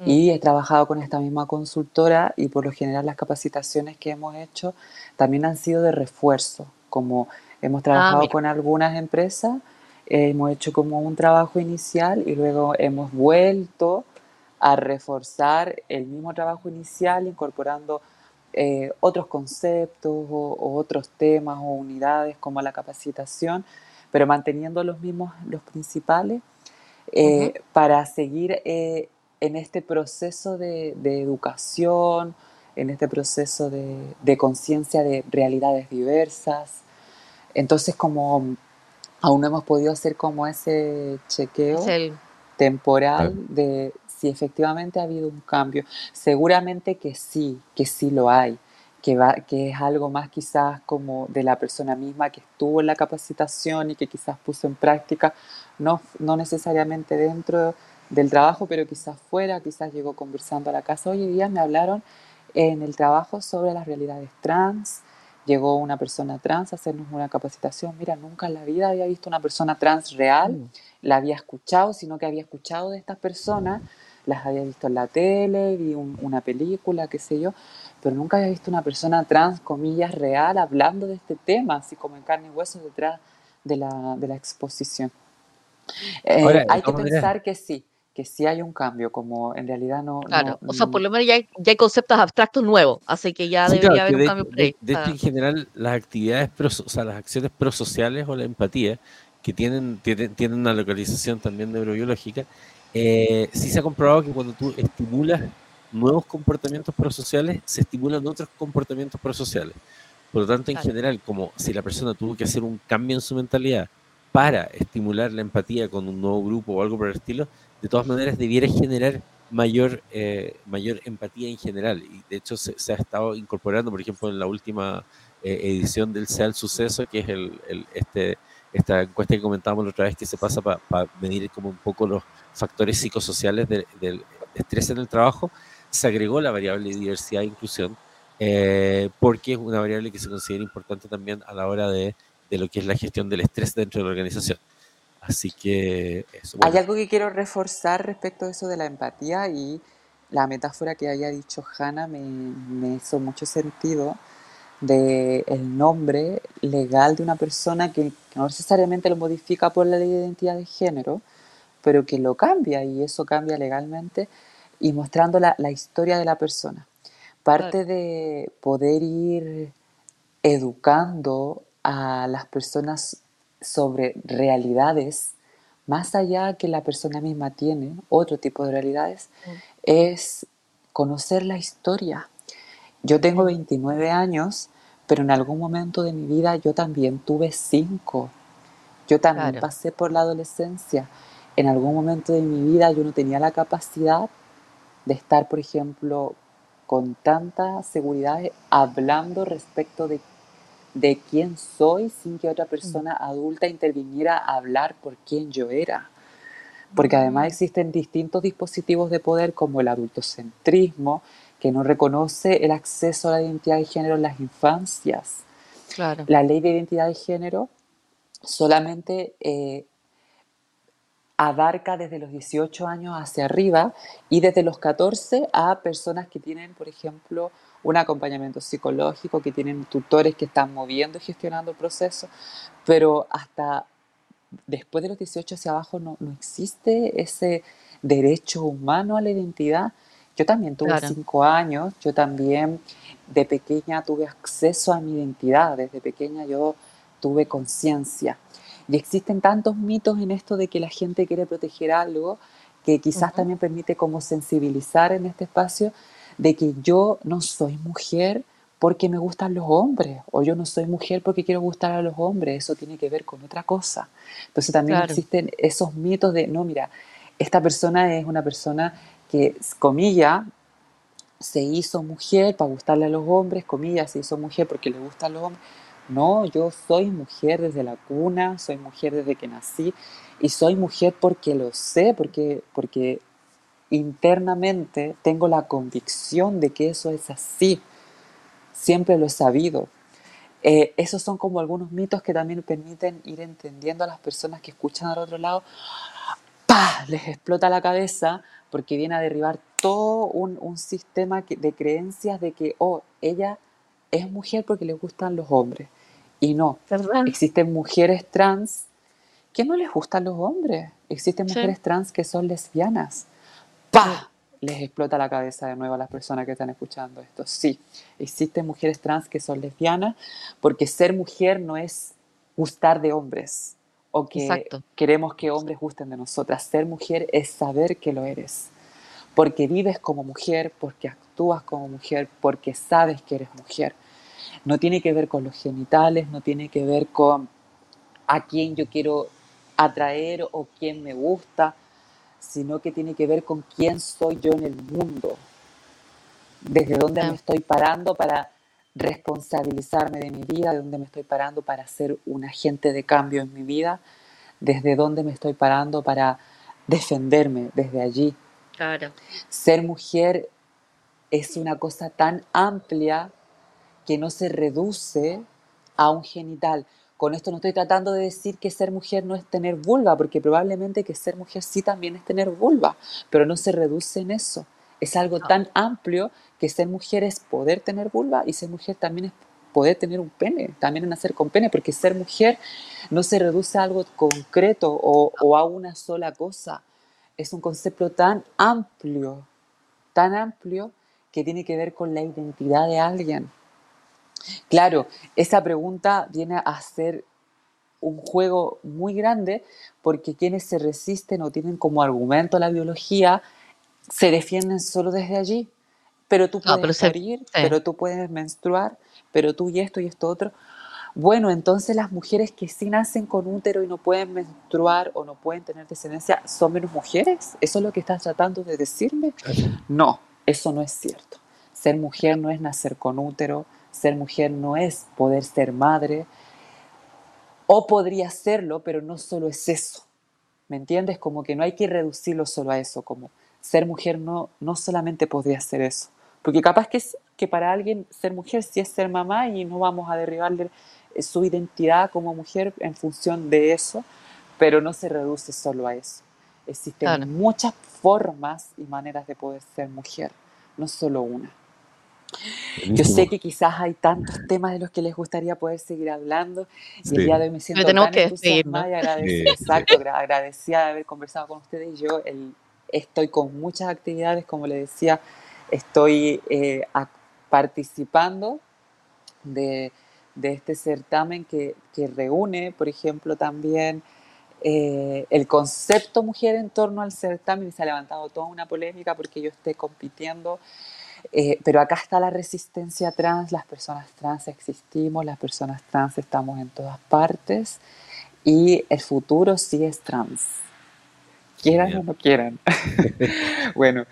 Mm. Y he trabajado con esta misma consultora y por lo general las capacitaciones que hemos hecho también han sido de refuerzo, como hemos ah, trabajado con algunas empresas hemos hecho como un trabajo inicial y luego hemos vuelto a reforzar el mismo trabajo inicial incorporando eh, otros conceptos o, otros temas o unidades como la capacitación, pero manteniendo los mismos, los principales, eh, para seguir eh, en este proceso de, educación, en este proceso de, de conciencia de realidades diversas. Entonces, como aún no hemos podido hacer como ese chequeo temporal de si efectivamente ha habido un cambio. Seguramente que sí, que sí lo hay, que, va, que es algo más quizás como de la persona misma que estuvo en la capacitación y que quizás puso en práctica, no, no necesariamente dentro del trabajo, pero quizás fuera, quizás llegó conversando a la casa. Hoy día me hablaron en el trabajo sobre las realidades trans, llegó una persona trans a hacernos una capacitación. Mira, nunca en la vida había visto una persona trans real, mm. la había escuchado, sino que había escuchado de estas personas, las había visto en la tele, vi una película, qué sé yo, pero nunca había visto una persona trans, comillas, real, hablando de este tema, así como en carne y hueso detrás de la, de la exposición. Eh, hay que pensar que sí, que sí hay un cambio, como en realidad no... Claro, no- o sea, por mm, lo menos ya hay, ya hay conceptos abstractos nuevos, así que ya Sí, claro, debería haber un de, cambio por de- ahí. de hecho, Ah, en general, las actividades, pros- o sea, las acciones prosociales o la empatía, que tienen, tienen, tienen una localización también neurobiológica, eh, sí se ha comprobado que cuando tú estimulas nuevos comportamientos prosociales, se estimulan otros comportamientos prosociales. Por lo tanto, en Claro. general, como si la persona tuvo que hacer un cambio en su mentalidad para estimular la empatía con un nuevo grupo o algo por el estilo, de todas maneras debiera generar mayor, eh, mayor empatía en general. Y de hecho se, ha estado incorporando, por ejemplo, en la última eh, edición del SEAL Suceso, que es el, este, esta encuesta que comentábamos la otra vez, que se pasa para medir como un poco los factores psicosociales de- del estrés en el trabajo, se agregó la variable diversidad e inclusión, eh, porque es una variable que se considera importante también a la hora de, de lo que es la gestión del estrés dentro de la organización. Así que eso. Hay algo que quiero reforzar respecto de eso de la empatía y la metáfora que haya dicho Hannah me, me hizo mucho sentido de el nombre legal de una persona que no necesariamente lo modifica por la ley de identidad de género, pero que lo cambia y eso cambia legalmente y mostrando la, la historia de la persona. Parte de poder ir educando a las personas sobre realidades más allá que la persona misma tiene, otro tipo de realidades, Mm. es conocer la historia. Yo tengo 29 años, pero en algún momento de mi vida yo también tuve 5. Yo también Claro. pasé por la adolescencia. En algún momento de mi vida yo no tenía la capacidad de estar, por ejemplo, con tanta seguridad hablando respecto de, de quién soy sin que otra persona adulta interviniera a hablar por quién yo era. Porque además existen distintos dispositivos de poder como el adultocentrismo, que no reconoce el acceso a la identidad de género en las infancias. Claro. La ley de identidad de género solamente eh, abarca desde los 18 años hacia arriba y desde los 14 a personas que tienen, por ejemplo, un acompañamiento psicológico, que tienen tutores que están moviendo y gestionando el proceso, pero hasta después de los 18 hacia abajo no, no existe ese derecho humano a la identidad. Yo también tuve Claro. cinco años, yo también de pequeña tuve acceso a mi identidad, desde pequeña yo tuve conciencia. Y existen tantos mitos en esto de que la gente quiere proteger algo que quizás también permite como sensibilizar en este espacio de que yo no soy mujer porque me gustan los hombres o yo no soy mujer porque quiero gustar a los hombres, eso tiene que ver con otra cosa. Entonces también Claro. existen esos mitos de, no, mira, esta persona es una persona que, comilla, se hizo mujer para gustarle a los hombres, comillas, se hizo mujer porque le gustan los hombres. No, yo soy mujer desde la cuna, soy mujer desde que nací y soy mujer porque lo sé, porque, porque internamente tengo la convicción de que eso es así. Siempre lo he sabido. Eh, esos son como algunos mitos que también permiten ir entendiendo a las personas que escuchan al otro lado. ¡Pah! Les explota la cabeza porque viene a derribar todo un, un sistema de creencias de que, oh, ella es mujer porque le gustan los hombres. Y no, ¿Verdad? existen mujeres trans que no les gustan los hombres. Existen Sí. mujeres trans que son lesbianas. ¡Pah! Les explota la cabeza de nuevo a las personas que están escuchando esto. Sí, existen mujeres trans que son lesbianas porque ser mujer no es gustar de hombres o que Exacto. queremos que hombres gusten de nosotras. Ser mujer es saber que lo eres. Porque vives como mujer, porque actúas como mujer, porque sabes que eres mujer. No tiene que ver con los genitales, no tiene que ver con a quién yo quiero atraer o quién me gusta, sino que tiene que ver con quién soy yo en el mundo, desde dónde me estoy parando para responsabilizarme de mi vida, de dónde me estoy parando para ser un agente de cambio en mi vida, desde dónde me estoy parando para defenderme desde allí. Claro. Ser mujer es una cosa tan amplia que no se reduce a un genital. Con esto no estoy tratando de decir que ser mujer no es tener vulva, porque probablemente que ser mujer sí también es tener vulva, pero no se reduce en eso. Es algo No. tan amplio que ser mujer es poder tener vulva y ser mujer también es poder tener un pene, también nacer con pene, porque ser mujer no se reduce a algo concreto o, o a una sola cosa. es un concepto tan amplio, tan amplio que tiene que ver con la identidad de alguien. Claro, esa pregunta viene a ser un juego muy grande porque quienes se resisten o tienen como argumento la biología se defienden solo desde allí. Pero tú puedes parir, pero tú puedes menstruar, pero tú y esto y esto otro. Bueno, entonces las mujeres que sí nacen con útero y no pueden menstruar o no pueden tener descendencia, ¿son menos mujeres? ¿Eso es lo que estás tratando de decirme? No, eso no es cierto. Ser mujer no es nacer con útero, ser mujer no es poder ser madre, o podría serlo, pero no solo es eso. ¿Me entiendes? Como que no hay que reducirlo solo a eso, como ser mujer no, no solamente podría ser eso. Porque capaz que, que para alguien ser mujer sí es ser mamá y no vamos a derribarle su identidad como mujer en función de eso, pero no se reduce solo a eso. Existen muchas formas y maneras de poder ser mujer, no solo una. Yo sé que quizás hay tantos temas de los que les gustaría poder seguir hablando y el día de hoy me siento tan entusiasmada y agradecida, exacto, agradecida de haber conversado con ustedes. Yo el, estoy con muchas actividades, como le decía, estoy eh, participando de, de este certamen que, que, reúne, por ejemplo, también eh, el concepto mujer en torno al certamen se ha levantado toda una polémica porque yo esté compitiendo. Eh, pero acá está la resistencia trans, las personas trans existimos, las personas trans estamos en todas partes y el futuro sí es trans. Quieran o no quieran. bueno,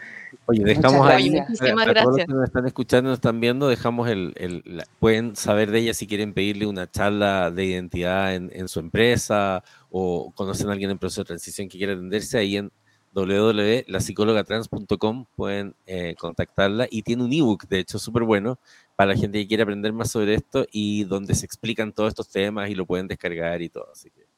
Oye, dejamos ahí, para, todos los que nos están escuchando, nos están viendo, dejamos el, pueden saber de ella si quieren pedirle una charla de identidad en, su empresa o conocen a alguien en proceso de transición que quiera atenderse ahí en www.lapsicólogatrans.com pueden eh, contactarla y tiene un ebook, de hecho, súper bueno para la gente que quiere aprender más sobre esto y donde se explican todos estos temas y lo pueden descargar y todo. Así que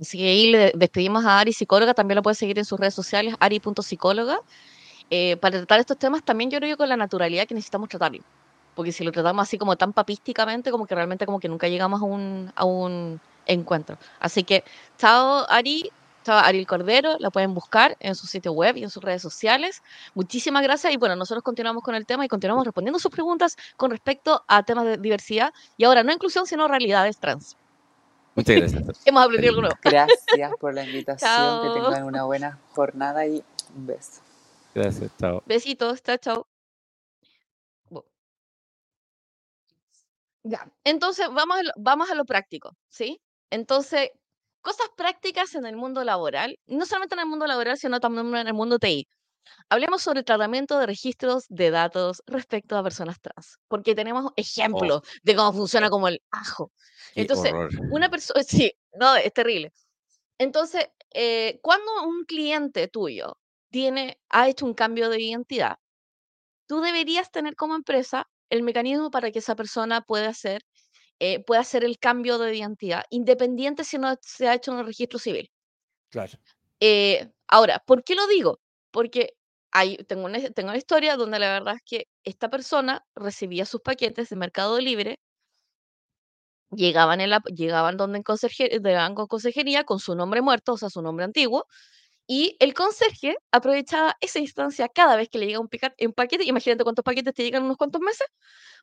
Así que ahí le despedimos a Ari Psicóloga, también lo puede seguir en sus redes sociales, ari.psicóloga. Eh, para tratar estos temas también yo creo que con la naturalidad que necesitamos tratarlo. Porque si lo tratamos así como tan papísticamente, como que realmente como que nunca llegamos a un, a un encuentro. Así que, chao Ari, chao Ariel Cordero, la pueden buscar en su sitio web y en sus redes sociales. Muchísimas gracias y bueno, nosotros continuamos con el tema y continuamos respondiendo sus preguntas con respecto a temas de diversidad y ahora no inclusión, sino realidades trans. Muchas gracias. Hemos aprendido algo nuevo. Gracias por la invitación. Que tengan una buena jornada y un beso. Gracias, chao. Besitos, chao, chao. Ya, entonces vamos a, lo, vamos a lo práctico, ¿sí? Entonces, cosas prácticas en el mundo laboral, no solamente en el mundo laboral, sino también en el mundo TI. Hablemos sobre el tratamiento de registros de datos respecto a personas trans, porque tenemos ejemplos oh. de cómo funciona como el ajo. Entonces, una persona, sí, no, es terrible. Entonces, eh, cuando un cliente tuyo tiene, ha hecho un cambio de identidad, tú deberías tener como empresa el mecanismo para que esa persona pueda hacer, eh, pueda hacer el cambio de identidad, independiente si no se ha hecho en el registro civil. Claro. Eh, ahora, ¿por qué lo digo? Porque hay, tengo, una, tengo una historia donde la verdad es que esta persona recibía sus paquetes de Mercado Libre llegaban, en la, llegaban donde en conserje, con consejería con su nombre muerto, o sea, su nombre antiguo, y el conserje aprovechaba esa instancia cada vez que le llega un, un paquete, imagínate cuántos paquetes te llegan en unos cuantos meses,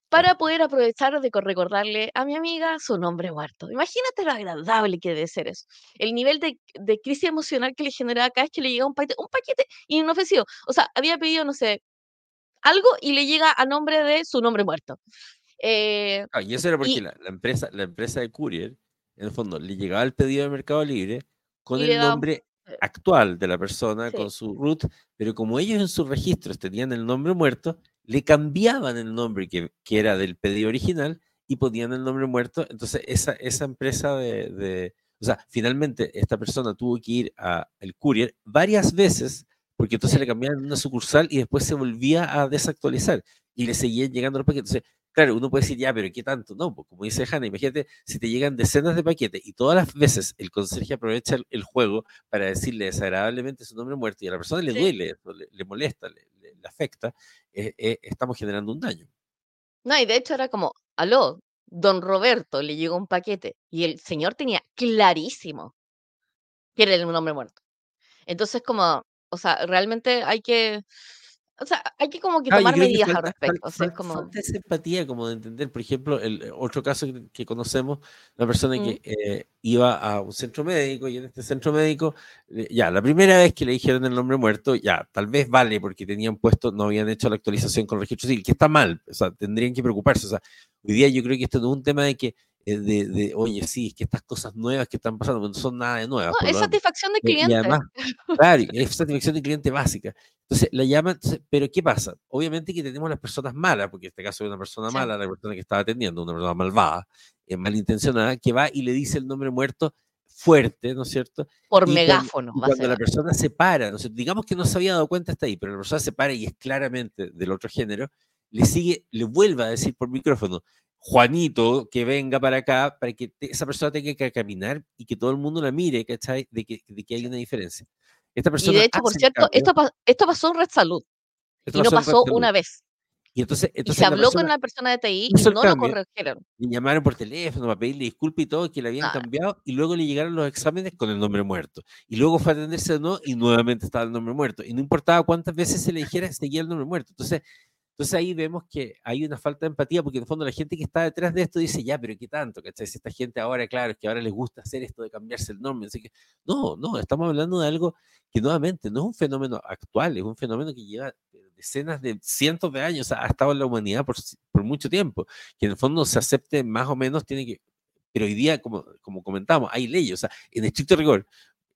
para poder aprovechar de recordarle a mi amiga su nombre muerto. Imagínate lo agradable que debe ser eso. El nivel de, de crisis emocional que le generaba cada vez que le llega un paquete, un paquete inofensivo. O sea, había pedido, no sé, algo y le llega a nombre de su nombre muerto. Eh, ah, y eso era porque la, empresa, la empresa de Courier, en el fondo, le llegaba el pedido de Mercado Libre con el nombre eh, actual de la persona, con su root, pero como ellos en sus registros tenían el nombre muerto, le cambiaban el nombre que, que era del pedido original y ponían el nombre muerto. Entonces, esa, esa empresa de, de, O sea, finalmente esta persona tuvo que ir al Courier varias veces porque entonces le cambiaban una sucursal y después se volvía a desactualizar y le seguían llegando los paquetes. Entonces, claro, uno puede decir, ya, pero ¿qué tanto? No, pues como dice Hanna, imagínate si te llegan decenas de paquetes y todas las veces el conserje aprovecha el, juego para decirle desagradablemente su nombre muerto y a la persona le duele, le, molesta, le, afecta, eh, eh, estamos generando un daño. No, y de hecho era como, aló, don Roberto le llegó un paquete y el señor tenía clarísimo que era el nombre muerto. Entonces, como, o sea, realmente hay que, o sea, hay que como que Ah, tomar que medidas al falta, fal- respecto. O sea, es como, falta esa empatía como de entender, por ejemplo, el eh, otro caso que, que conocemos, una persona mm, que eh, iba a un centro médico y en este centro médico, eh, ya, la primera vez que le dijeron el nombre muerto, ya, tal vez vale porque tenían puesto, no habían hecho la actualización con el registro civil, que está mal, o sea, tendrían que preocuparse, o sea, hoy día yo creo que esto no es un tema de que, de, de, oye, sí, es que estas cosas nuevas que están pasando, no son nada de nuevas, no, es satisfacción de Eh, Y cliente. además, claro, es satisfacción de cliente básica. Entonces, la llaman, entonces, pero ¿qué pasa? Obviamente que tenemos las personas malas, porque en este caso es una persona Sí, mala, la persona que estaba atendiendo, una persona malvada, eh, malintencionada, que va y le dice el nombre muerto fuerte, ¿no es cierto? por Y cuando, megáfono, y cuando la persona se para, ¿no digamos que no se había dado cuenta hasta ahí, pero la persona se para y es claramente del otro género, le sigue, le vuelve a decir por micrófono, Juanito, que venga para acá, para que te- esa persona tenga que caminar y que todo el mundo la mire, ¿cachai? De que, de que hay una diferencia. Esta Y persona de hecho, por cierto, esto, esto pasó en Red Salud esto y no pasó una vez. y entonces, Y se entonces la habló con persona la persona de TI y no lo cambio, corrigieron. le llamaron por teléfono para pedirle disculpas y todo, que le habían Nada. cambiado, y luego le llegaron los exámenes con el nombre muerto. Y luego fue a atenderse de nuevo y nuevamente estaba el nombre muerto. Y no importaba cuántas veces se le dijera, seguía el nombre muerto. Entonces, entonces ahí vemos que hay una falta de empatía, porque en el fondo la gente que está detrás de esto dice, ya, pero ¿qué tanto? ¿Cachai? Si esta gente ahora, claro, es que ahora les gusta hacer esto de cambiarse el nombre. Así que, no, no, estamos hablando de algo que nuevamente no es un fenómeno actual, es un fenómeno que lleva decenas de cientos de años, ha estado en la humanidad por, por mucho tiempo, que en el fondo se acepte más o menos, tiene que, pero hoy día, como, como comentamos, hay leyes, o sea, en estricto rigor,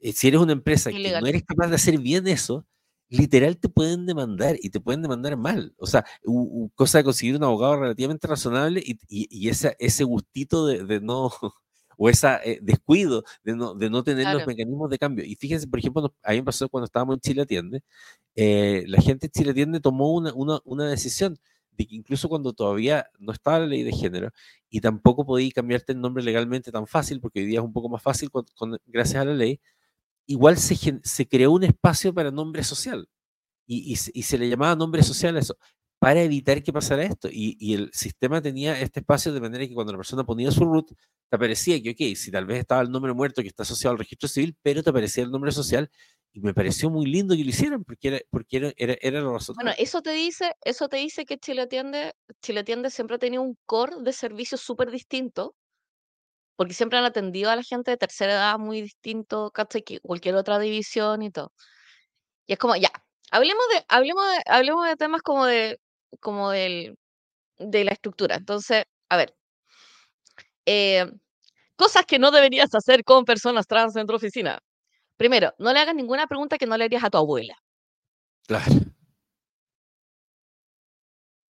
eh, si eres una empresa que no eres capaz de hacer bien eso, literal te pueden demandar y te pueden demandar mal. O sea, u- u- cosa de conseguir un abogado relativamente razonable y, y, y esa, ese gustito de, de no, o ese descuido de no, de no tener los Claro. mecanismos de cambio. Y fíjense, por ejemplo, nos- a mí me pasó cuando estábamos en Chile Atiende, eh, la gente en Chile Atiende tomó una, una, una decisión de que incluso cuando todavía no estaba la ley de género y tampoco podía cambiarte el nombre legalmente tan fácil, porque hoy día es un poco más fácil con- con- gracias a la ley, igual se, se creó un espacio para nombre social y, y se- y se le llamaba nombre social a eso, para evitar que pasara esto. Y, y el sistema tenía este espacio de manera que cuando la persona ponía su root, te aparecía que, ok, si tal vez estaba el nombre muerto que está asociado al registro civil, pero te aparecía el nombre social. Y me pareció muy lindo que lo hicieran porque era, porque era, era, era lo Bueno, razonable. eso te dice, eso te dice que Chile Atiende, Chile Atiende siempre ha tenido un core de servicios súper distinto, porque siempre han atendido a la gente de tercera edad muy distinto, ¿cachai? Que cualquier otra división y todo. Y es como, ya, hablemos de, hablemos de, hablemos de temas como de, como del, de la estructura. Entonces, a ver, eh, cosas que no deberías hacer con personas trans en tu oficina. Primero, no le hagas ninguna pregunta que no le harías a tu abuela. Claro.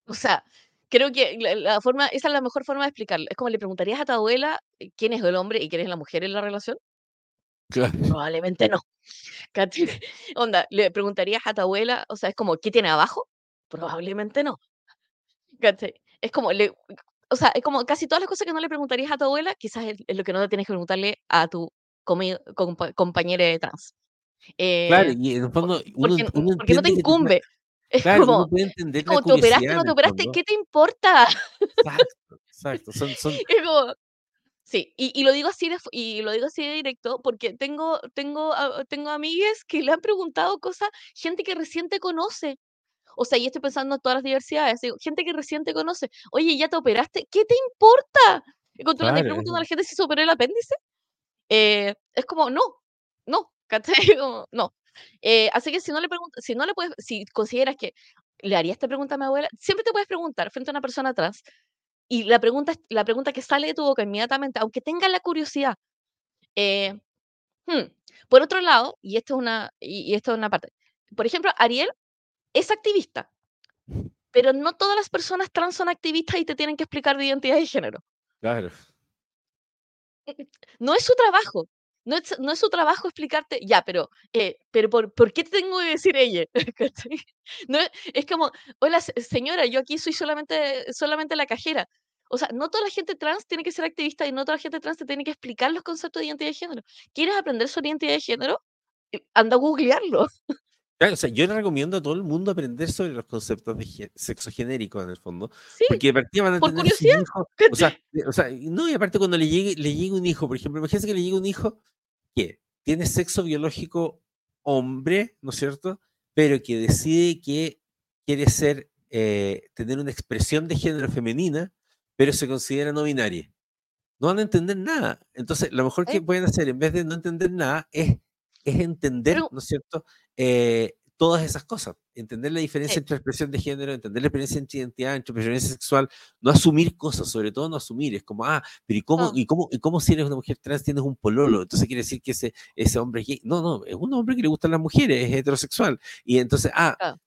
O sea, creo que la, la forma, esa es la mejor forma de explicarlo. Es como le preguntarías a tu abuela eh, quién es el hombre y quién es la mujer en la relación. Claro. Probablemente no. Onda, le preguntarías a tu abuela, o sea, es como, ¿qué tiene abajo? Probablemente no. Es como, le, o sea, es como casi todas las cosas que no le preguntarías a tu abuela, quizás es, es lo que no le tienes que preguntarle a tu comi- compa- compañera de trans. Claro, Eh, y en el fondo uno, porque, uno porque no te te incumbe. Es claro, como, es entender como, ¿te operaste o no te operaste? ¿Qué te importa? Exacto, exacto. Son, son, Es como, sí, y, y lo digo así de, y lo digo así de directo porque tengo, tengo, a- tengo amigas que le han preguntado cosas, gente que recién te conoce. O sea, y estoy pensando en todas las diversidades, digo, gente que recién te conoce. Oye, ¿ya te operaste? ¿Qué te importa? Y cuando tú le claro, preguntas a la gente si se operó el apéndice, eh, es como, no, no. Como, no. Eh, así que si no le preguntas, si no le puedes, si consideras que le haría esta pregunta a mi abuela, siempre te puedes preguntar frente a una persona trans y la pregunta, la pregunta que sale de tu boca inmediatamente, aunque tengas la curiosidad, eh, hmm, por otro lado, y esto es una, y, y esto es una parte, por ejemplo, Ariel es activista, pero no todas las personas trans son activistas y te tienen que explicar de identidad de género. claro. No es su trabajo. No es, no es su trabajo explicarte, ya, pero, eh, pero por, ¿por qué te tengo que decir ella? No, es- como, hola se- señora, yo aquí soy solamente, solamente la cajera. O sea, no toda la gente trans tiene que ser activista y no toda la gente trans te tiene que explicar los conceptos de identidad de género. ¿Quieres aprender sobre identidad de género? Eh, Anda a googlearlo. Claro, o sea, yo le recomiendo a todo el mundo aprender sobre los conceptos de sexo genérico en el fondo, Sí, porque de partida van a por tener curiosidad. hijos, o sea, de- o sea, no, y aparte cuando le llegue, le llegue un hijo, por ejemplo, imagínense que le llegue un hijo que tiene sexo biológico hombre, ¿no es cierto? Pero que decide que quiere ser, eh, tener una expresión de género femenina, pero se considera no binaria. No van a entender nada. Entonces, lo mejor que pueden hacer, en vez de no entender nada, es, es entender, ¿no es cierto? Eh, todas esas cosas. Entender la diferencia entre expresión de género, entender la diferencia entre identidad, entre preferencia sexual, no asumir cosas, sobre todo no asumir. Es como, ah, pero ¿y cómo, y cómo, y cómo si eres una mujer trans tienes un pololo? Entonces quiere decir que ese, ese hombre es gay. No, no, es un hombre que le gustan las mujeres, es heterosexual. Y entonces, ah,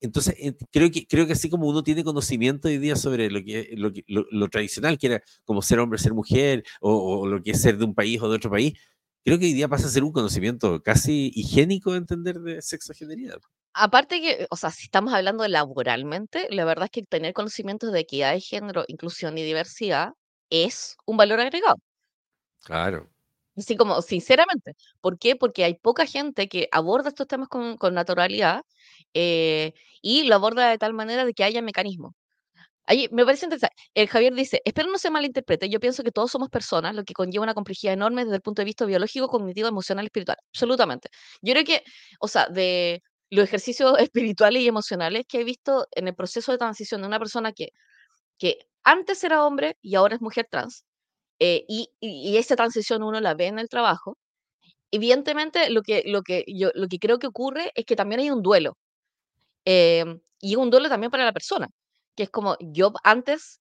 entonces, creo que, creo que así como uno tiene conocimiento hoy día sobre lo, que, lo, lo, tradicional, que era como ser hombre, ser mujer, o, o, lo que es ser de un país o de otro país, creo que hoy día pasa a ser un conocimiento casi higiénico de entender de sexogeneridad. Aparte que, o sea, si estamos hablando laboralmente, la verdad es que tener conocimientos de equidad de género, inclusión y diversidad es un valor agregado. Claro. Así como, sinceramente. ¿Por qué? Porque hay poca gente que aborda estos temas con, con naturalidad eh, y lo aborda de tal manera de que haya mecanismos. Ahí me parece interesante. El Javier dice, espero no se malinterprete, yo pienso que todos somos personas, lo que conlleva una complejidad enorme desde el punto de vista biológico, cognitivo, emocional, espiritual. Absolutamente. Yo creo que, o sea, de los ejercicios espirituales y emocionales que he visto en el proceso de transición de una persona que, que antes era hombre y ahora es mujer trans, eh, y, y, esa transición uno la ve en el trabajo, evidentemente lo que, lo que, yo, lo que creo que ocurre es que también hay un duelo. Eh, y un duelo también para la persona que es como yo antes,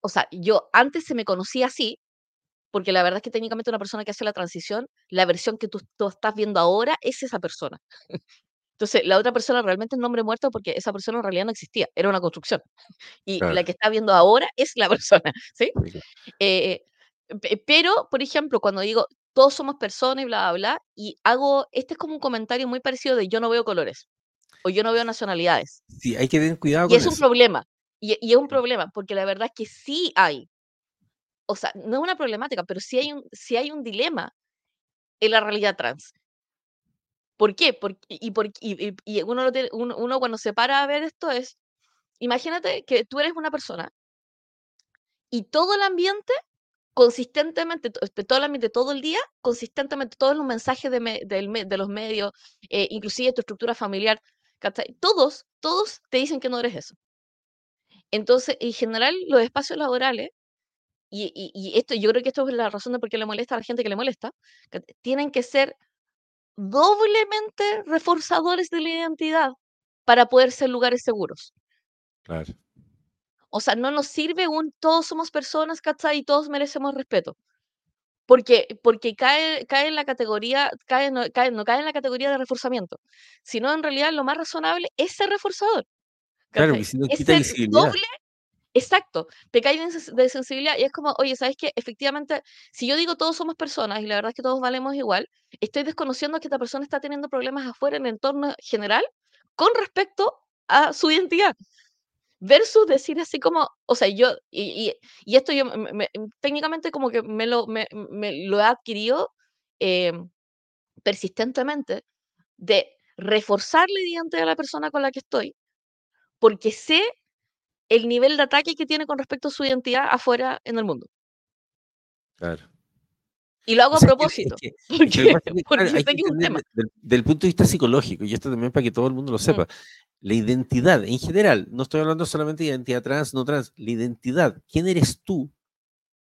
o sea, yo antes se me conocía así, porque la verdad es que técnicamente una persona que hace la transición, la versión que tú, estás viendo ahora es esa persona. Entonces, la otra persona realmente es nombre muerto porque esa persona en realidad no existía, era una construcción. Y la que está viendo ahora es la persona, ¿sí? Eh, pero, por ejemplo, cuando digo todos somos personas y bla, bla, bla, y hago, este es como un comentario muy parecido de yo no veo colores o yo no veo nacionalidades. Sí, hay que tener cuidado y es un problema. Y, y, es un problema, porque la verdad es que sí hay. O sea, no es una problemática, pero sí hay un, sí hay un dilema en la realidad trans. ¿Por qué? Porque, y, por, y, y uno, lo tiene, uno, uno, cuando se para a ver esto es, imagínate que tú eres una persona y todo el ambiente, consistentemente, todo el ambiente, todo el día, consistentemente, todos los mensajes de, me, de, de los medios, eh, inclusive tu estructura familiar, todos, todos te dicen que no eres eso. Entonces, en general, los espacios laborales, y, y, esto, yo creo que esto es la razón de por qué le molesta a la gente que le molesta, tienen que ser doblemente reforzadores de la identidad para poder ser lugares seguros. Claro. O sea, no nos sirve un todos somos personas, ¿cachai? Y todos merecemos respeto. Porque, porque cae, cae en la categoría, cae, no, cae, no cae en la categoría de reforzamiento, sino en realidad lo más razonable es ser reforzador. Claro, si no quita es doble, exacto, te cae de sensibilidad y es como, oye, ¿sabes qué? Efectivamente, si yo digo todos somos personas y la verdad es que todos valemos igual, estoy desconociendo que esta persona está teniendo problemas afuera en el entorno general con respecto a su identidad versus decir así como, o sea, yo, y, esto yo técnicamente como que me lo, me, lo he adquirido eh, persistentemente, de reforzar la identidad de la persona con la que estoy, porque sé el nivel de ataque que tiene con respecto a su identidad afuera en el mundo. Claro. Y lo hago a propósito. Del, punto de vista psicológico, y esto también para que todo el mundo lo sepa, la identidad en general, no estoy hablando solamente de identidad trans, no trans, la identidad, quién eres tú,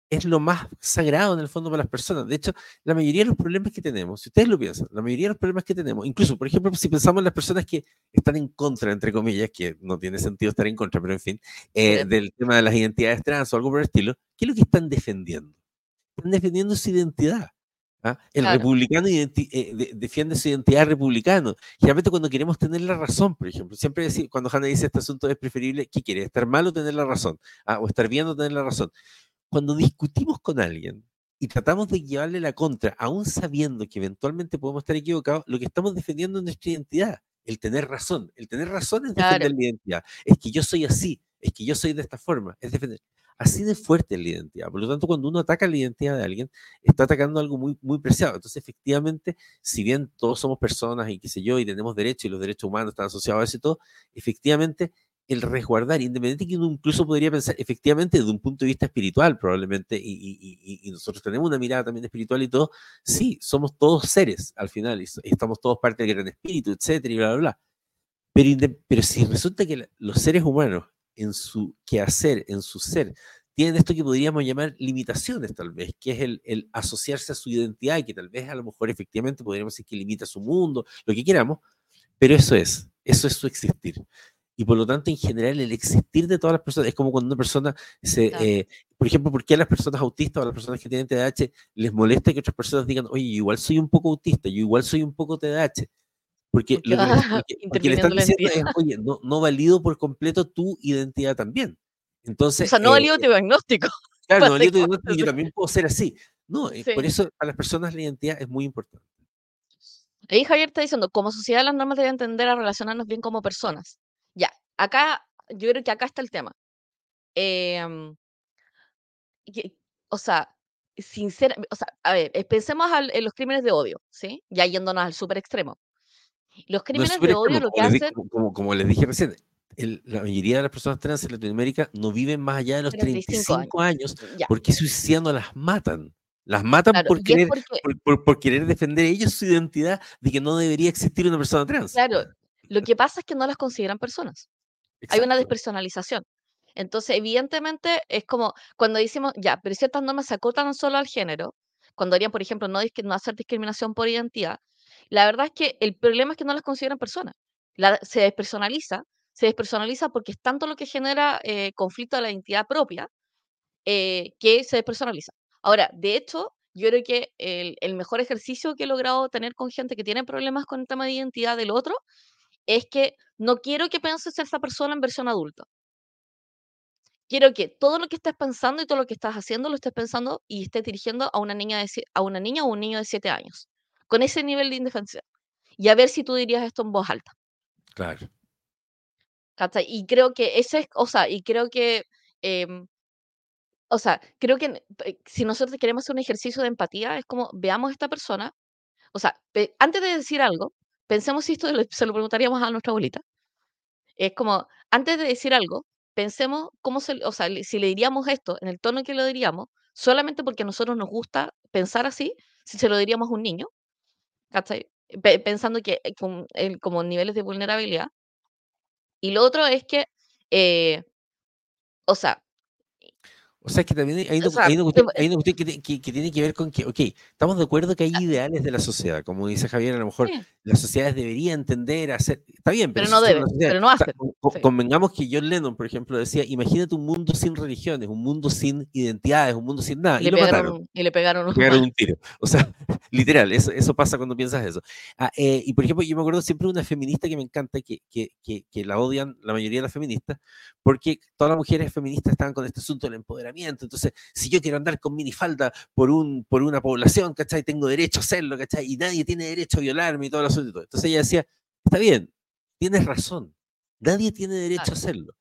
es lo más sagrado en el fondo para las personas. De hecho, la mayoría de los problemas que tenemos, si ustedes lo piensan, la mayoría de los problemas que tenemos, incluso, por ejemplo, si pensamos en las personas que están en contra, entre comillas, que no tiene sentido estar en contra, pero en fin, eh, del tema de las identidades trans o algo por el estilo, ¿qué es lo que están defendiendo? Están defendiendo su identidad. ¿ah? El republicano eh, defiende su identidad republicano. Generalmente cuando queremos tener la razón, por ejemplo, siempre decir, cuando Hanna dice este asunto es preferible, ¿qué quiere? ¿Estar mal o tener la razón? ¿Ah? ¿O estar bien o tener la razón? Cuando discutimos con alguien y tratamos de llevarle la contra, aún sabiendo que eventualmente podemos estar equivocados, lo que estamos defendiendo es nuestra identidad, el tener razón. El tener razón es defender la identidad. Es que yo soy así, es que yo soy de esta forma, es defender. Así de fuerte es la identidad. Por lo tanto, cuando uno ataca la identidad de alguien, está atacando algo muy, muy preciado. Entonces, efectivamente, si bien todos somos personas y qué sé yo, y tenemos derechos y los derechos humanos están asociados a eso y todo, efectivamente, el resguardar, independiente que uno incluso podría pensar, efectivamente, desde un punto de vista espiritual, probablemente, y, nosotros tenemos una mirada también espiritual y todo, sí, somos todos seres al final, y, estamos todos parte del gran espíritu, etcétera, y bla, bla, bla. Pero, pero si resulta que los seres humanos, en su quehacer, en su ser, tienen esto que podríamos llamar limitaciones, tal vez, que es el, el asociarse a su identidad, y que tal vez a lo mejor efectivamente podríamos decir que limita su mundo, lo que queramos, pero eso es, eso es su existir. Y por lo tanto, en general, el existir de todas las personas es como cuando una persona se, eh, por ejemplo, ¿por qué a las personas autistas o a las personas que tienen TDAH les molesta que otras personas digan, oye, igual soy un poco autista, yo igual soy un poco TDAH? Porque, lo que, le están diciendo es, oye, no, no valido por completo tu identidad también. Entonces, o sea, no valido eh, tu diagnóstico. Claro, no valido tu diagnóstico, yo también puedo ser así. No, eh, por eso a las personas la identidad es muy importante. Ahí Javier está diciendo, como sociedad las normas deben tender a relacionarnos bien como personas. Ya, acá, yo creo que acá está el tema. Em, o sea, sinceramente, o sea, a ver, eh, pensemos en los crímenes de odio, ¿sí? Ya yéndonos al súper extremo. Los crímenes de odio lo que hacen... como, les dije recién, la mayoría de las personas trans en Latinoamérica no viven más allá de los 35, años, porque suicidando las matan. Las matan por, querer, por, querer defender ellos su identidad de que no debería existir una persona trans. Claro, lo que pasa es que no las consideran personas. Hay una despersonalización. Entonces, evidentemente, es como cuando decimos, ya, pero ciertas normas se acotan solo al género, cuando harían, por ejemplo, no, no hacer discriminación por identidad, la verdad es que el problema es que no las consideran personas. se despersonaliza, se despersonaliza porque es tanto lo que genera eh, conflicto a la identidad propia eh, que se despersonaliza. Ahora, de hecho, yo creo que el, mejor ejercicio que he logrado tener con gente que tiene problemas con el tema de identidad del otro es que no quiero que pienses esa persona en versión adulta. Quiero que todo lo que estés pensando y todo lo que estás haciendo lo estés pensando y estés dirigiendo a una niña, de, a una niña o un niño de 7 años, con ese nivel de indefensión. Y a ver si tú dirías esto en voz alta. Claro. Y creo que ese es, o sea, y creo que, em, o sea, creo que eh, si nosotros queremos hacer un ejercicio de empatía, es como veamos a esta persona, o sea, antes de decir algo, pensemos si esto se lo preguntaríamos a nuestra abuelita. Es como, antes de decir algo, pensemos cómo se, o sea, si le diríamos esto en el tono que lo diríamos, solamente porque a nosotros nos gusta pensar así, si se lo diríamos a un niño, pensando que eh, como niveles de vulnerabilidad. Y lo otro es que, eh, o sea, o sea, que también hay, una, cuestión, que, tiene que ver con que, ok, estamos de acuerdo que hay ideales de la sociedad, como dice Javier, a lo mejor las sociedades deberían tender a hacer, está bien, pero, no deben, pero no hacen. Convengamos que John Lennon, por ejemplo, decía, imagínate un mundo sin religiones, un mundo sin identidades, un mundo sin nada, y, le, mataron. Y le pegaron un, pegaron un tiro. O sea, literal, eso, eso pasa cuando piensas eso. Ah, eh, y por ejemplo, yo me acuerdo siempre de una feminista que me encanta, que, que, que, la odian la mayoría de las feministas, porque todas las mujeres feministas estaban con este asunto del empoderamiento entonces, si yo quiero andar con minifalda por, un, por una población, ¿cachai? Tengo derecho a hacerlo, ¿cachai? Y nadie tiene derecho a violarme y todo el asunto. Entonces ella decía, está bien, tienes razón, nadie tiene derecho a hacerlo.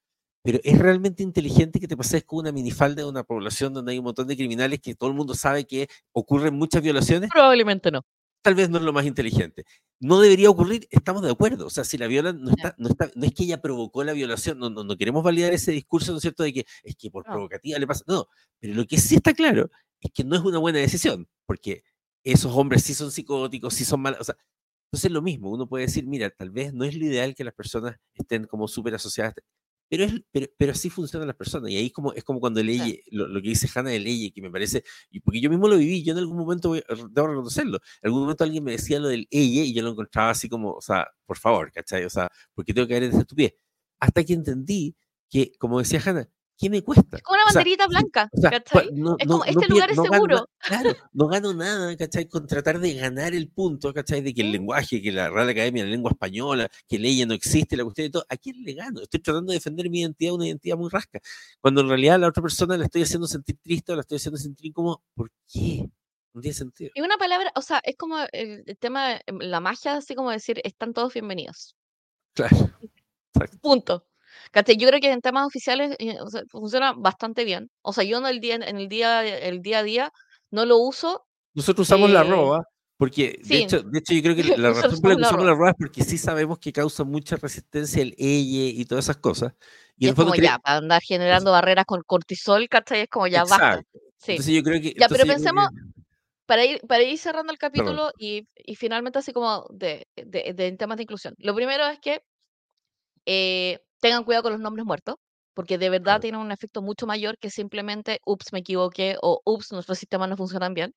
Pero es realmente inteligente que te pases con una minifalda de una población donde hay un montón de criminales que todo el mundo sabe que ocurren muchas violaciones. Probablemente no tal vez no es lo más inteligente. No debería ocurrir, estamos de acuerdo. O sea, si la violan, no, está, no, está, no es que ella provocó la violación, no, no, no queremos validar ese discurso, ¿no es cierto?, de que es que por provocativa le pasa. No, pero lo que sí está claro es que no es una buena decisión, porque esos hombres sí son psicóticos, sí son malos. O sea, entonces es lo mismo, uno puede decir, mira, tal vez no es lo ideal que las personas estén como súper asociadas pero, es, pero, pero así funcionan las personas. Y ahí es como, es como cuando leí lo, lo, que dice Hannah de ley, que me parece, y porque yo mismo lo viví, yo en algún momento debo reconocerlo. En algún momento alguien me decía lo del ella y yo lo encontraba así como, o sea, por favor, ¿cachai? O sea, porque tengo que caer en esa estupidez. Hasta que entendí que, como decía Hannah, ¿qué me cuesta? Es como una banderita blanca, ¿cachai? No, es como, este lugar es seguro. claro, no gano nada, ¿cachai? Con tratar de ganar el punto, ¿cachai? De que el lenguaje, que la Real Academia, la lengua española, que ley no existe, la cuestión de todo, ¿a quién le gano? Estoy tratando de defender mi identidad, una identidad muy rasca. Cuando en realidad a la otra persona la estoy haciendo sentir triste o la estoy haciendo sentir como, ¿por qué? No tiene sentido. Y una palabra, o sea, es como el, el tema, la magia, así como decir, están todos bienvenidos. Claro. Punto. Yo creo que en temas oficiales eh, funciona bastante bien. O sea, yo en el día, en el día, el día a día no lo uso. Nosotros usamos la eh, arroba. Porque, de, hecho, de hecho, yo creo que la razón por la que usamos la rueda es porque sí sabemos que causa mucha resistencia el elle y todas esas cosas. Y, es como ya, para andar generando barreras con cortisol, ¿cachai? Es como ya baja. Sí. Entonces yo creo que... Ya, pero pensemos, para, ir, para ir cerrando el capítulo y, y, finalmente así como de, de, de, temas de inclusión. Lo primero es que eh, tengan cuidado con los nombres muertos, porque de verdad tienen un efecto mucho mayor que simplemente, ups, me equivoqué, o ups, nuestros sistemas no funcionan bien.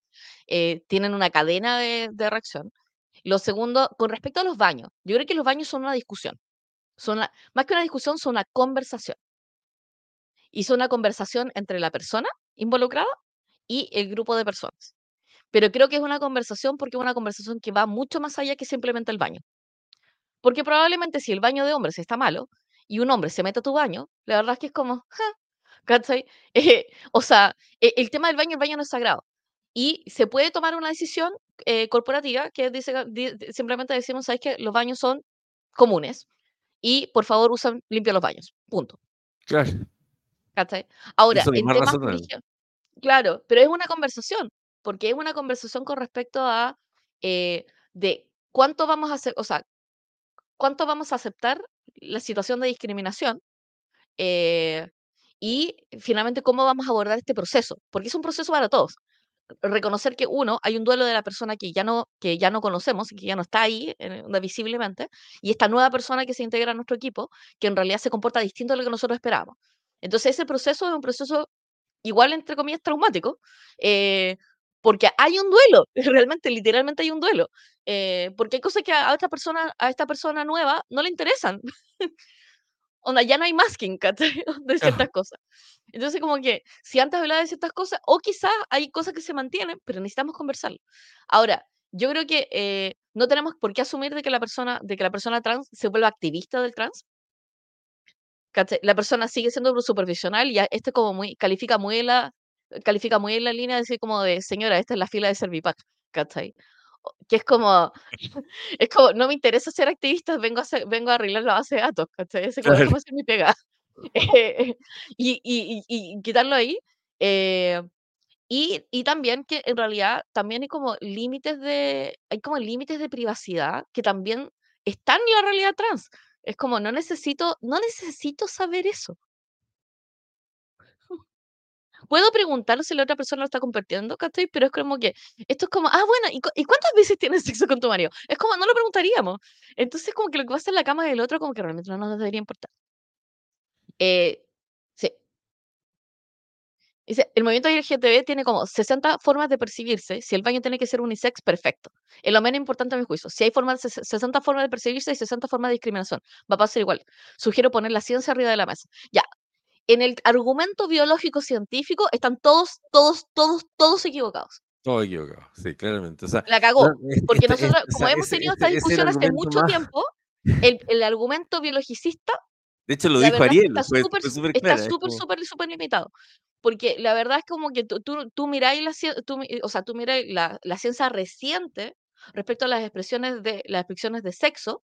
Eh, tienen una cadena de, reacción. Lo segundo, con respecto a los baños, yo creo que los baños son una discusión. Son más que una discusión, son una conversación. Y son una conversación entre la persona involucrada y el grupo de personas. Pero creo que es una conversación porque es una conversación que va mucho más allá que simplemente el baño. Porque probablemente si el baño de hombres está malo y un hombre se mete a tu baño, la verdad es que es como, ja, ¿cachai? Eh, o sea, e, el tema del baño, el baño no es sagrado. Y se puede tomar una decisión eh, corporativa que dice, simplemente decimos, ¿sabes que Los baños son comunes y por favor usan, limpia los baños. Punto. Claro. ¿Cachai? Ahora, en temas claro, pero es una conversación, porque es una conversación con respecto a eh, de cuánto vamos a hacer, o sea, cuánto vamos a aceptar la situación de discriminación eh, y finalmente cómo vamos a abordar este proceso, porque es un proceso para todos. Reconocer que uno, hay un duelo de la persona que ya no, que ya no conocemos, que ya no está ahí eh, visiblemente, y esta nueva persona que se integra a nuestro equipo, que en realidad se comporta distinto a lo que nosotros esperábamos. Entonces ese proceso es un proceso igual, entre comillas, traumático, eh, porque hay un duelo, realmente, literalmente hay un duelo, eh, porque hay cosas que a, esta persona, a esta persona nueva no le interesan. Onda, ya no hay masking, De ciertas cosas. Entonces, como que si antes hablaba de ciertas cosas, o quizás hay cosas que se mantienen, pero necesitamos conversarlo. Ahora, yo creo que eh, no tenemos por qué asumir de que la persona, de que la persona trans se vuelva activista del trans. La persona sigue siendo supervisional y este como muy, califica muy la, califica muy en la línea de decir como de, señora, esta es la fila de Servipack, ¿cachai? Que es como, es como, no me interesa ser activista, vengo a, vengo a arreglar la base de datos, ¿cachai? Ese como, es mi pega. y, y, y, quitarlo ahí. Eh, y, y, también que en realidad también hay como límites de, hay como límites de privacidad que también están en la realidad trans. Es como, no necesito, no necesito saber eso. Puedo preguntar si la otra persona lo está compartiendo, ¿cachai? Pero es como que, esto es como, ah, bueno, ¿y, cuántas veces tienes sexo con tu marido? Es como, no lo preguntaríamos. Entonces, como que lo que pasa en la cama del otro, como que realmente no nos debería importar. Eh, sí. Dice, el movimiento LGTB tiene como 60 formas de percibirse. Si el baño tiene que ser unisex, perfecto. Es lo menos importante a mi juicio. Si hay formas, 60 formas de percibirse y 60 formas de discriminación, va a pasar igual. Sugiero poner la ciencia arriba de la mesa. Ya, en el argumento biológico científico están todos, todos, todos, todos equivocados. Todos equivocados, sí, claramente. la cagó. porque nosotros, como hemos tenido esta discusión hace mucho tiempo, el, el, argumento biologicista. De hecho, lo dijo Ariel. Está súper, súper, súper, súper limitado. Porque la verdad es como que tú, tú, tú miráis la, tú, o sea, tú miráis la, la ciencia reciente respecto a las expresiones de las expresiones de sexo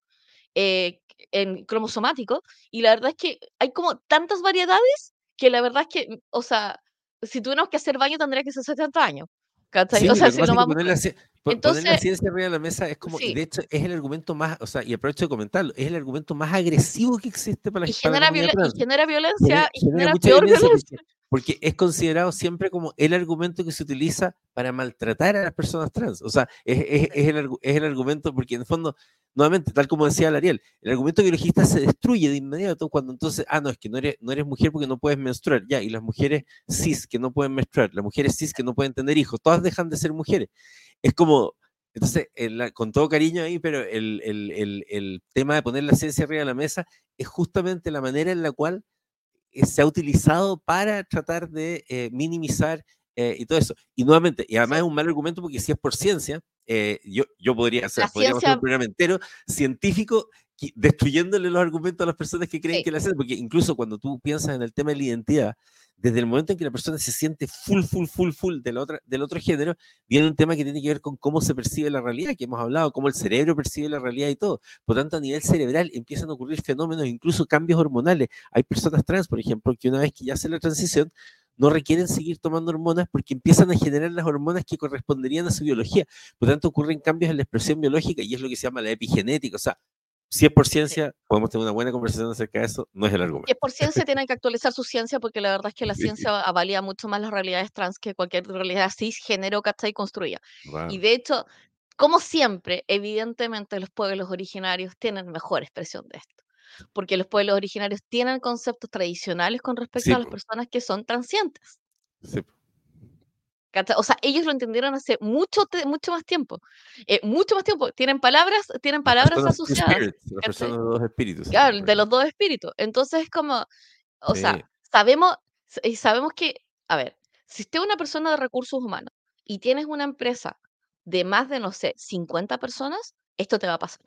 eh, en cromosomático, y la verdad es que hay como tantas variedades que la verdad es que, o sea, si tuviéramos que hacer baño tendría que ser 70 años. o sea, si no vamos... Poner la, Entonces, poner la ciencia arriba de la mesa es como, de hecho, es el argumento más, o sea, y aprovecho de comentarlo, es el argumento más agresivo que existe para la, y genera, y genera violencia, y genera, peor violencia. Porque, es considerado siempre como el argumento que se utiliza para maltratar a las personas trans. O sea, es, es, es, el, es el argumento, porque en el fondo nuevamente, tal como decía Lariel, el argumento biologista se destruye de inmediato cuando entonces, ah, no, es que no eres, no eres mujer porque no puedes menstruar, ya, y las mujeres cis que no pueden menstruar, las mujeres cis que no pueden tener hijos, todas dejan de ser mujeres. Es como, entonces, con todo cariño ahí, pero el, el, tema de poner la ciencia arriba de la mesa es justamente la manera en la cual se ha utilizado para tratar de eh, minimizar eh, y todo eso. Y nuevamente, y además es un mal argumento porque si es por ciencia, eh, yo, yo podría hacer, podríamos hacer un programa entero científico destruyéndole los argumentos a las personas que creen que la hacen, porque incluso cuando tú piensas en el tema de la identidad, desde el momento en que la persona se siente full, full, full, full del otro, del otro género, viene un tema que tiene que ver con cómo se percibe la realidad, que hemos hablado, cómo el cerebro percibe la realidad y todo. Por tanto, a nivel cerebral empiezan a ocurrir fenómenos, incluso cambios hormonales. Hay personas trans, por ejemplo, que una vez que ya hace la transición, no requieren seguir tomando hormonas porque empiezan a generar las hormonas que corresponderían a su biología. Por tanto, ocurren cambios en la expresión biológica y es lo que se llama la epigenética. O sea, si es por ciencia, podemos tener una buena conversación acerca de eso, no es el argumento. Si es por ciencia, tienen que actualizar su ciencia porque la verdad es que la ciencia avalía mucho más las realidades trans que cualquier realidad cisgénero que está construida. Y de hecho, como siempre, evidentemente los pueblos originarios tienen mejor expresión de esto porque los pueblos originarios tienen conceptos tradicionales con respecto a las personas que son transientes. Sí. O sea, ellos lo entendieron hace mucho, mucho más tiempo. Eh, mucho más tiempo. Tienen palabras, tienen palabras asociadas. personas de los dos espíritus. Claro, de los dos espíritus. Entonces, es como, o sea, sabemos, sabemos que, a ver, si usted es una persona de recursos humanos y tienes una empresa de más de, no sé, 50 personas, esto te va a pasar.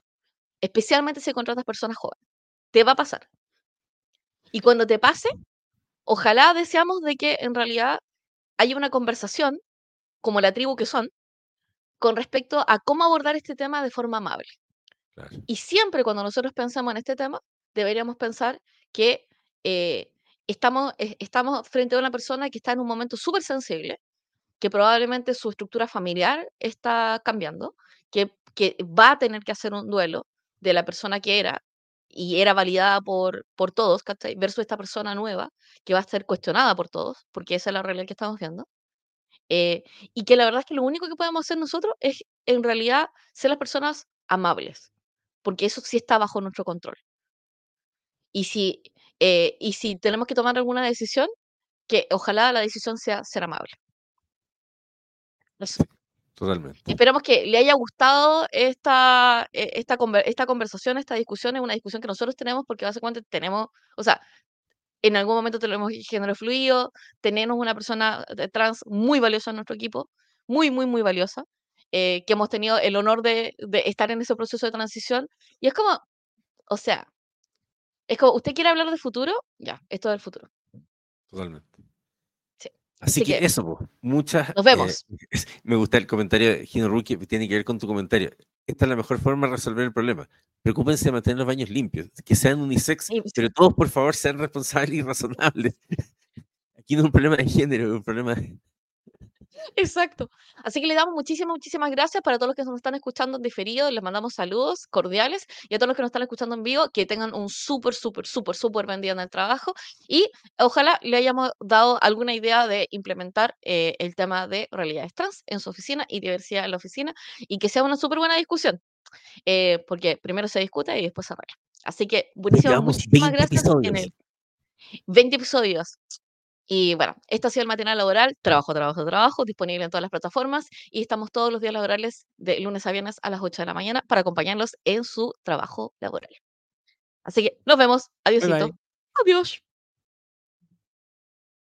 Especialmente si contratas personas jóvenes te va a pasar. Y cuando te pase, ojalá deseamos de que en realidad haya una conversación, como la tribu que son, con respecto a cómo abordar este tema de forma amable. Y siempre cuando nosotros pensamos en este tema, deberíamos pensar que eh, estamos, eh, estamos frente a una persona que está en un momento súper sensible, que probablemente su estructura familiar está cambiando, que, que va a tener que hacer un duelo de la persona que era y era validada por, por todos, Versus esta persona nueva que va a ser cuestionada por todos, porque esa es la realidad que estamos viendo. Eh, y que la verdad es que lo único que podemos hacer nosotros es en realidad ser las personas amables, porque eso sí está bajo nuestro control. Y si, eh, y si tenemos que tomar alguna decisión, que ojalá la decisión sea ser amable. Totalmente. Esperamos que le haya gustado esta, e, esta, esta conversación, esta discusión. Es una discusión que nosotros tenemos porque básicamente tenemos, o sea, en algún momento tenemos género fluido, tenemos una persona trans muy valiosa en nuestro equipo, muy, muy, muy valiosa, eh, que hemos tenido el honor de, de estar en ese proceso de transición. Y es como, o sea, es como, ¿usted quiere hablar de futuro? Ya, esto es el futuro. Totalmente. Así, que, eso, muchas. Nos vemos. Eh, me gusta el comentario de Gino que tiene que ver con tu comentario. Esta es la mejor forma de resolver el problema. Preocúpense de mantener los baños limpios, que sean unisex, pero todos, por favor, sean responsables y razonables. Aquí no es un problema de género, es un problema de, Exacto. Así que le damos muchísimas, muchísimas gracias para todos los que nos están escuchando en diferido. Les mandamos saludos cordiales y a todos los que nos están escuchando en vivo, que tengan un súper, súper, súper, súper buen día en el trabajo y ojalá le hayamos dado alguna idea de implementar eh, el tema de realidades trans en su oficina y diversidad en la oficina y que sea una súper buena discusión, eh, porque primero se discute y después se arregla. Así que buenísimas, muchísimas gracias. En el 20 episodios. Y bueno, esto ha sido el matinal laboral, trabajo, trabajo, trabajo, disponible en todas las plataformas y estamos todos los días laborales de lunes a viernes a las 8 de la mañana para acompañarlos en su trabajo laboral. Así que nos vemos. Adiósito. Adiós.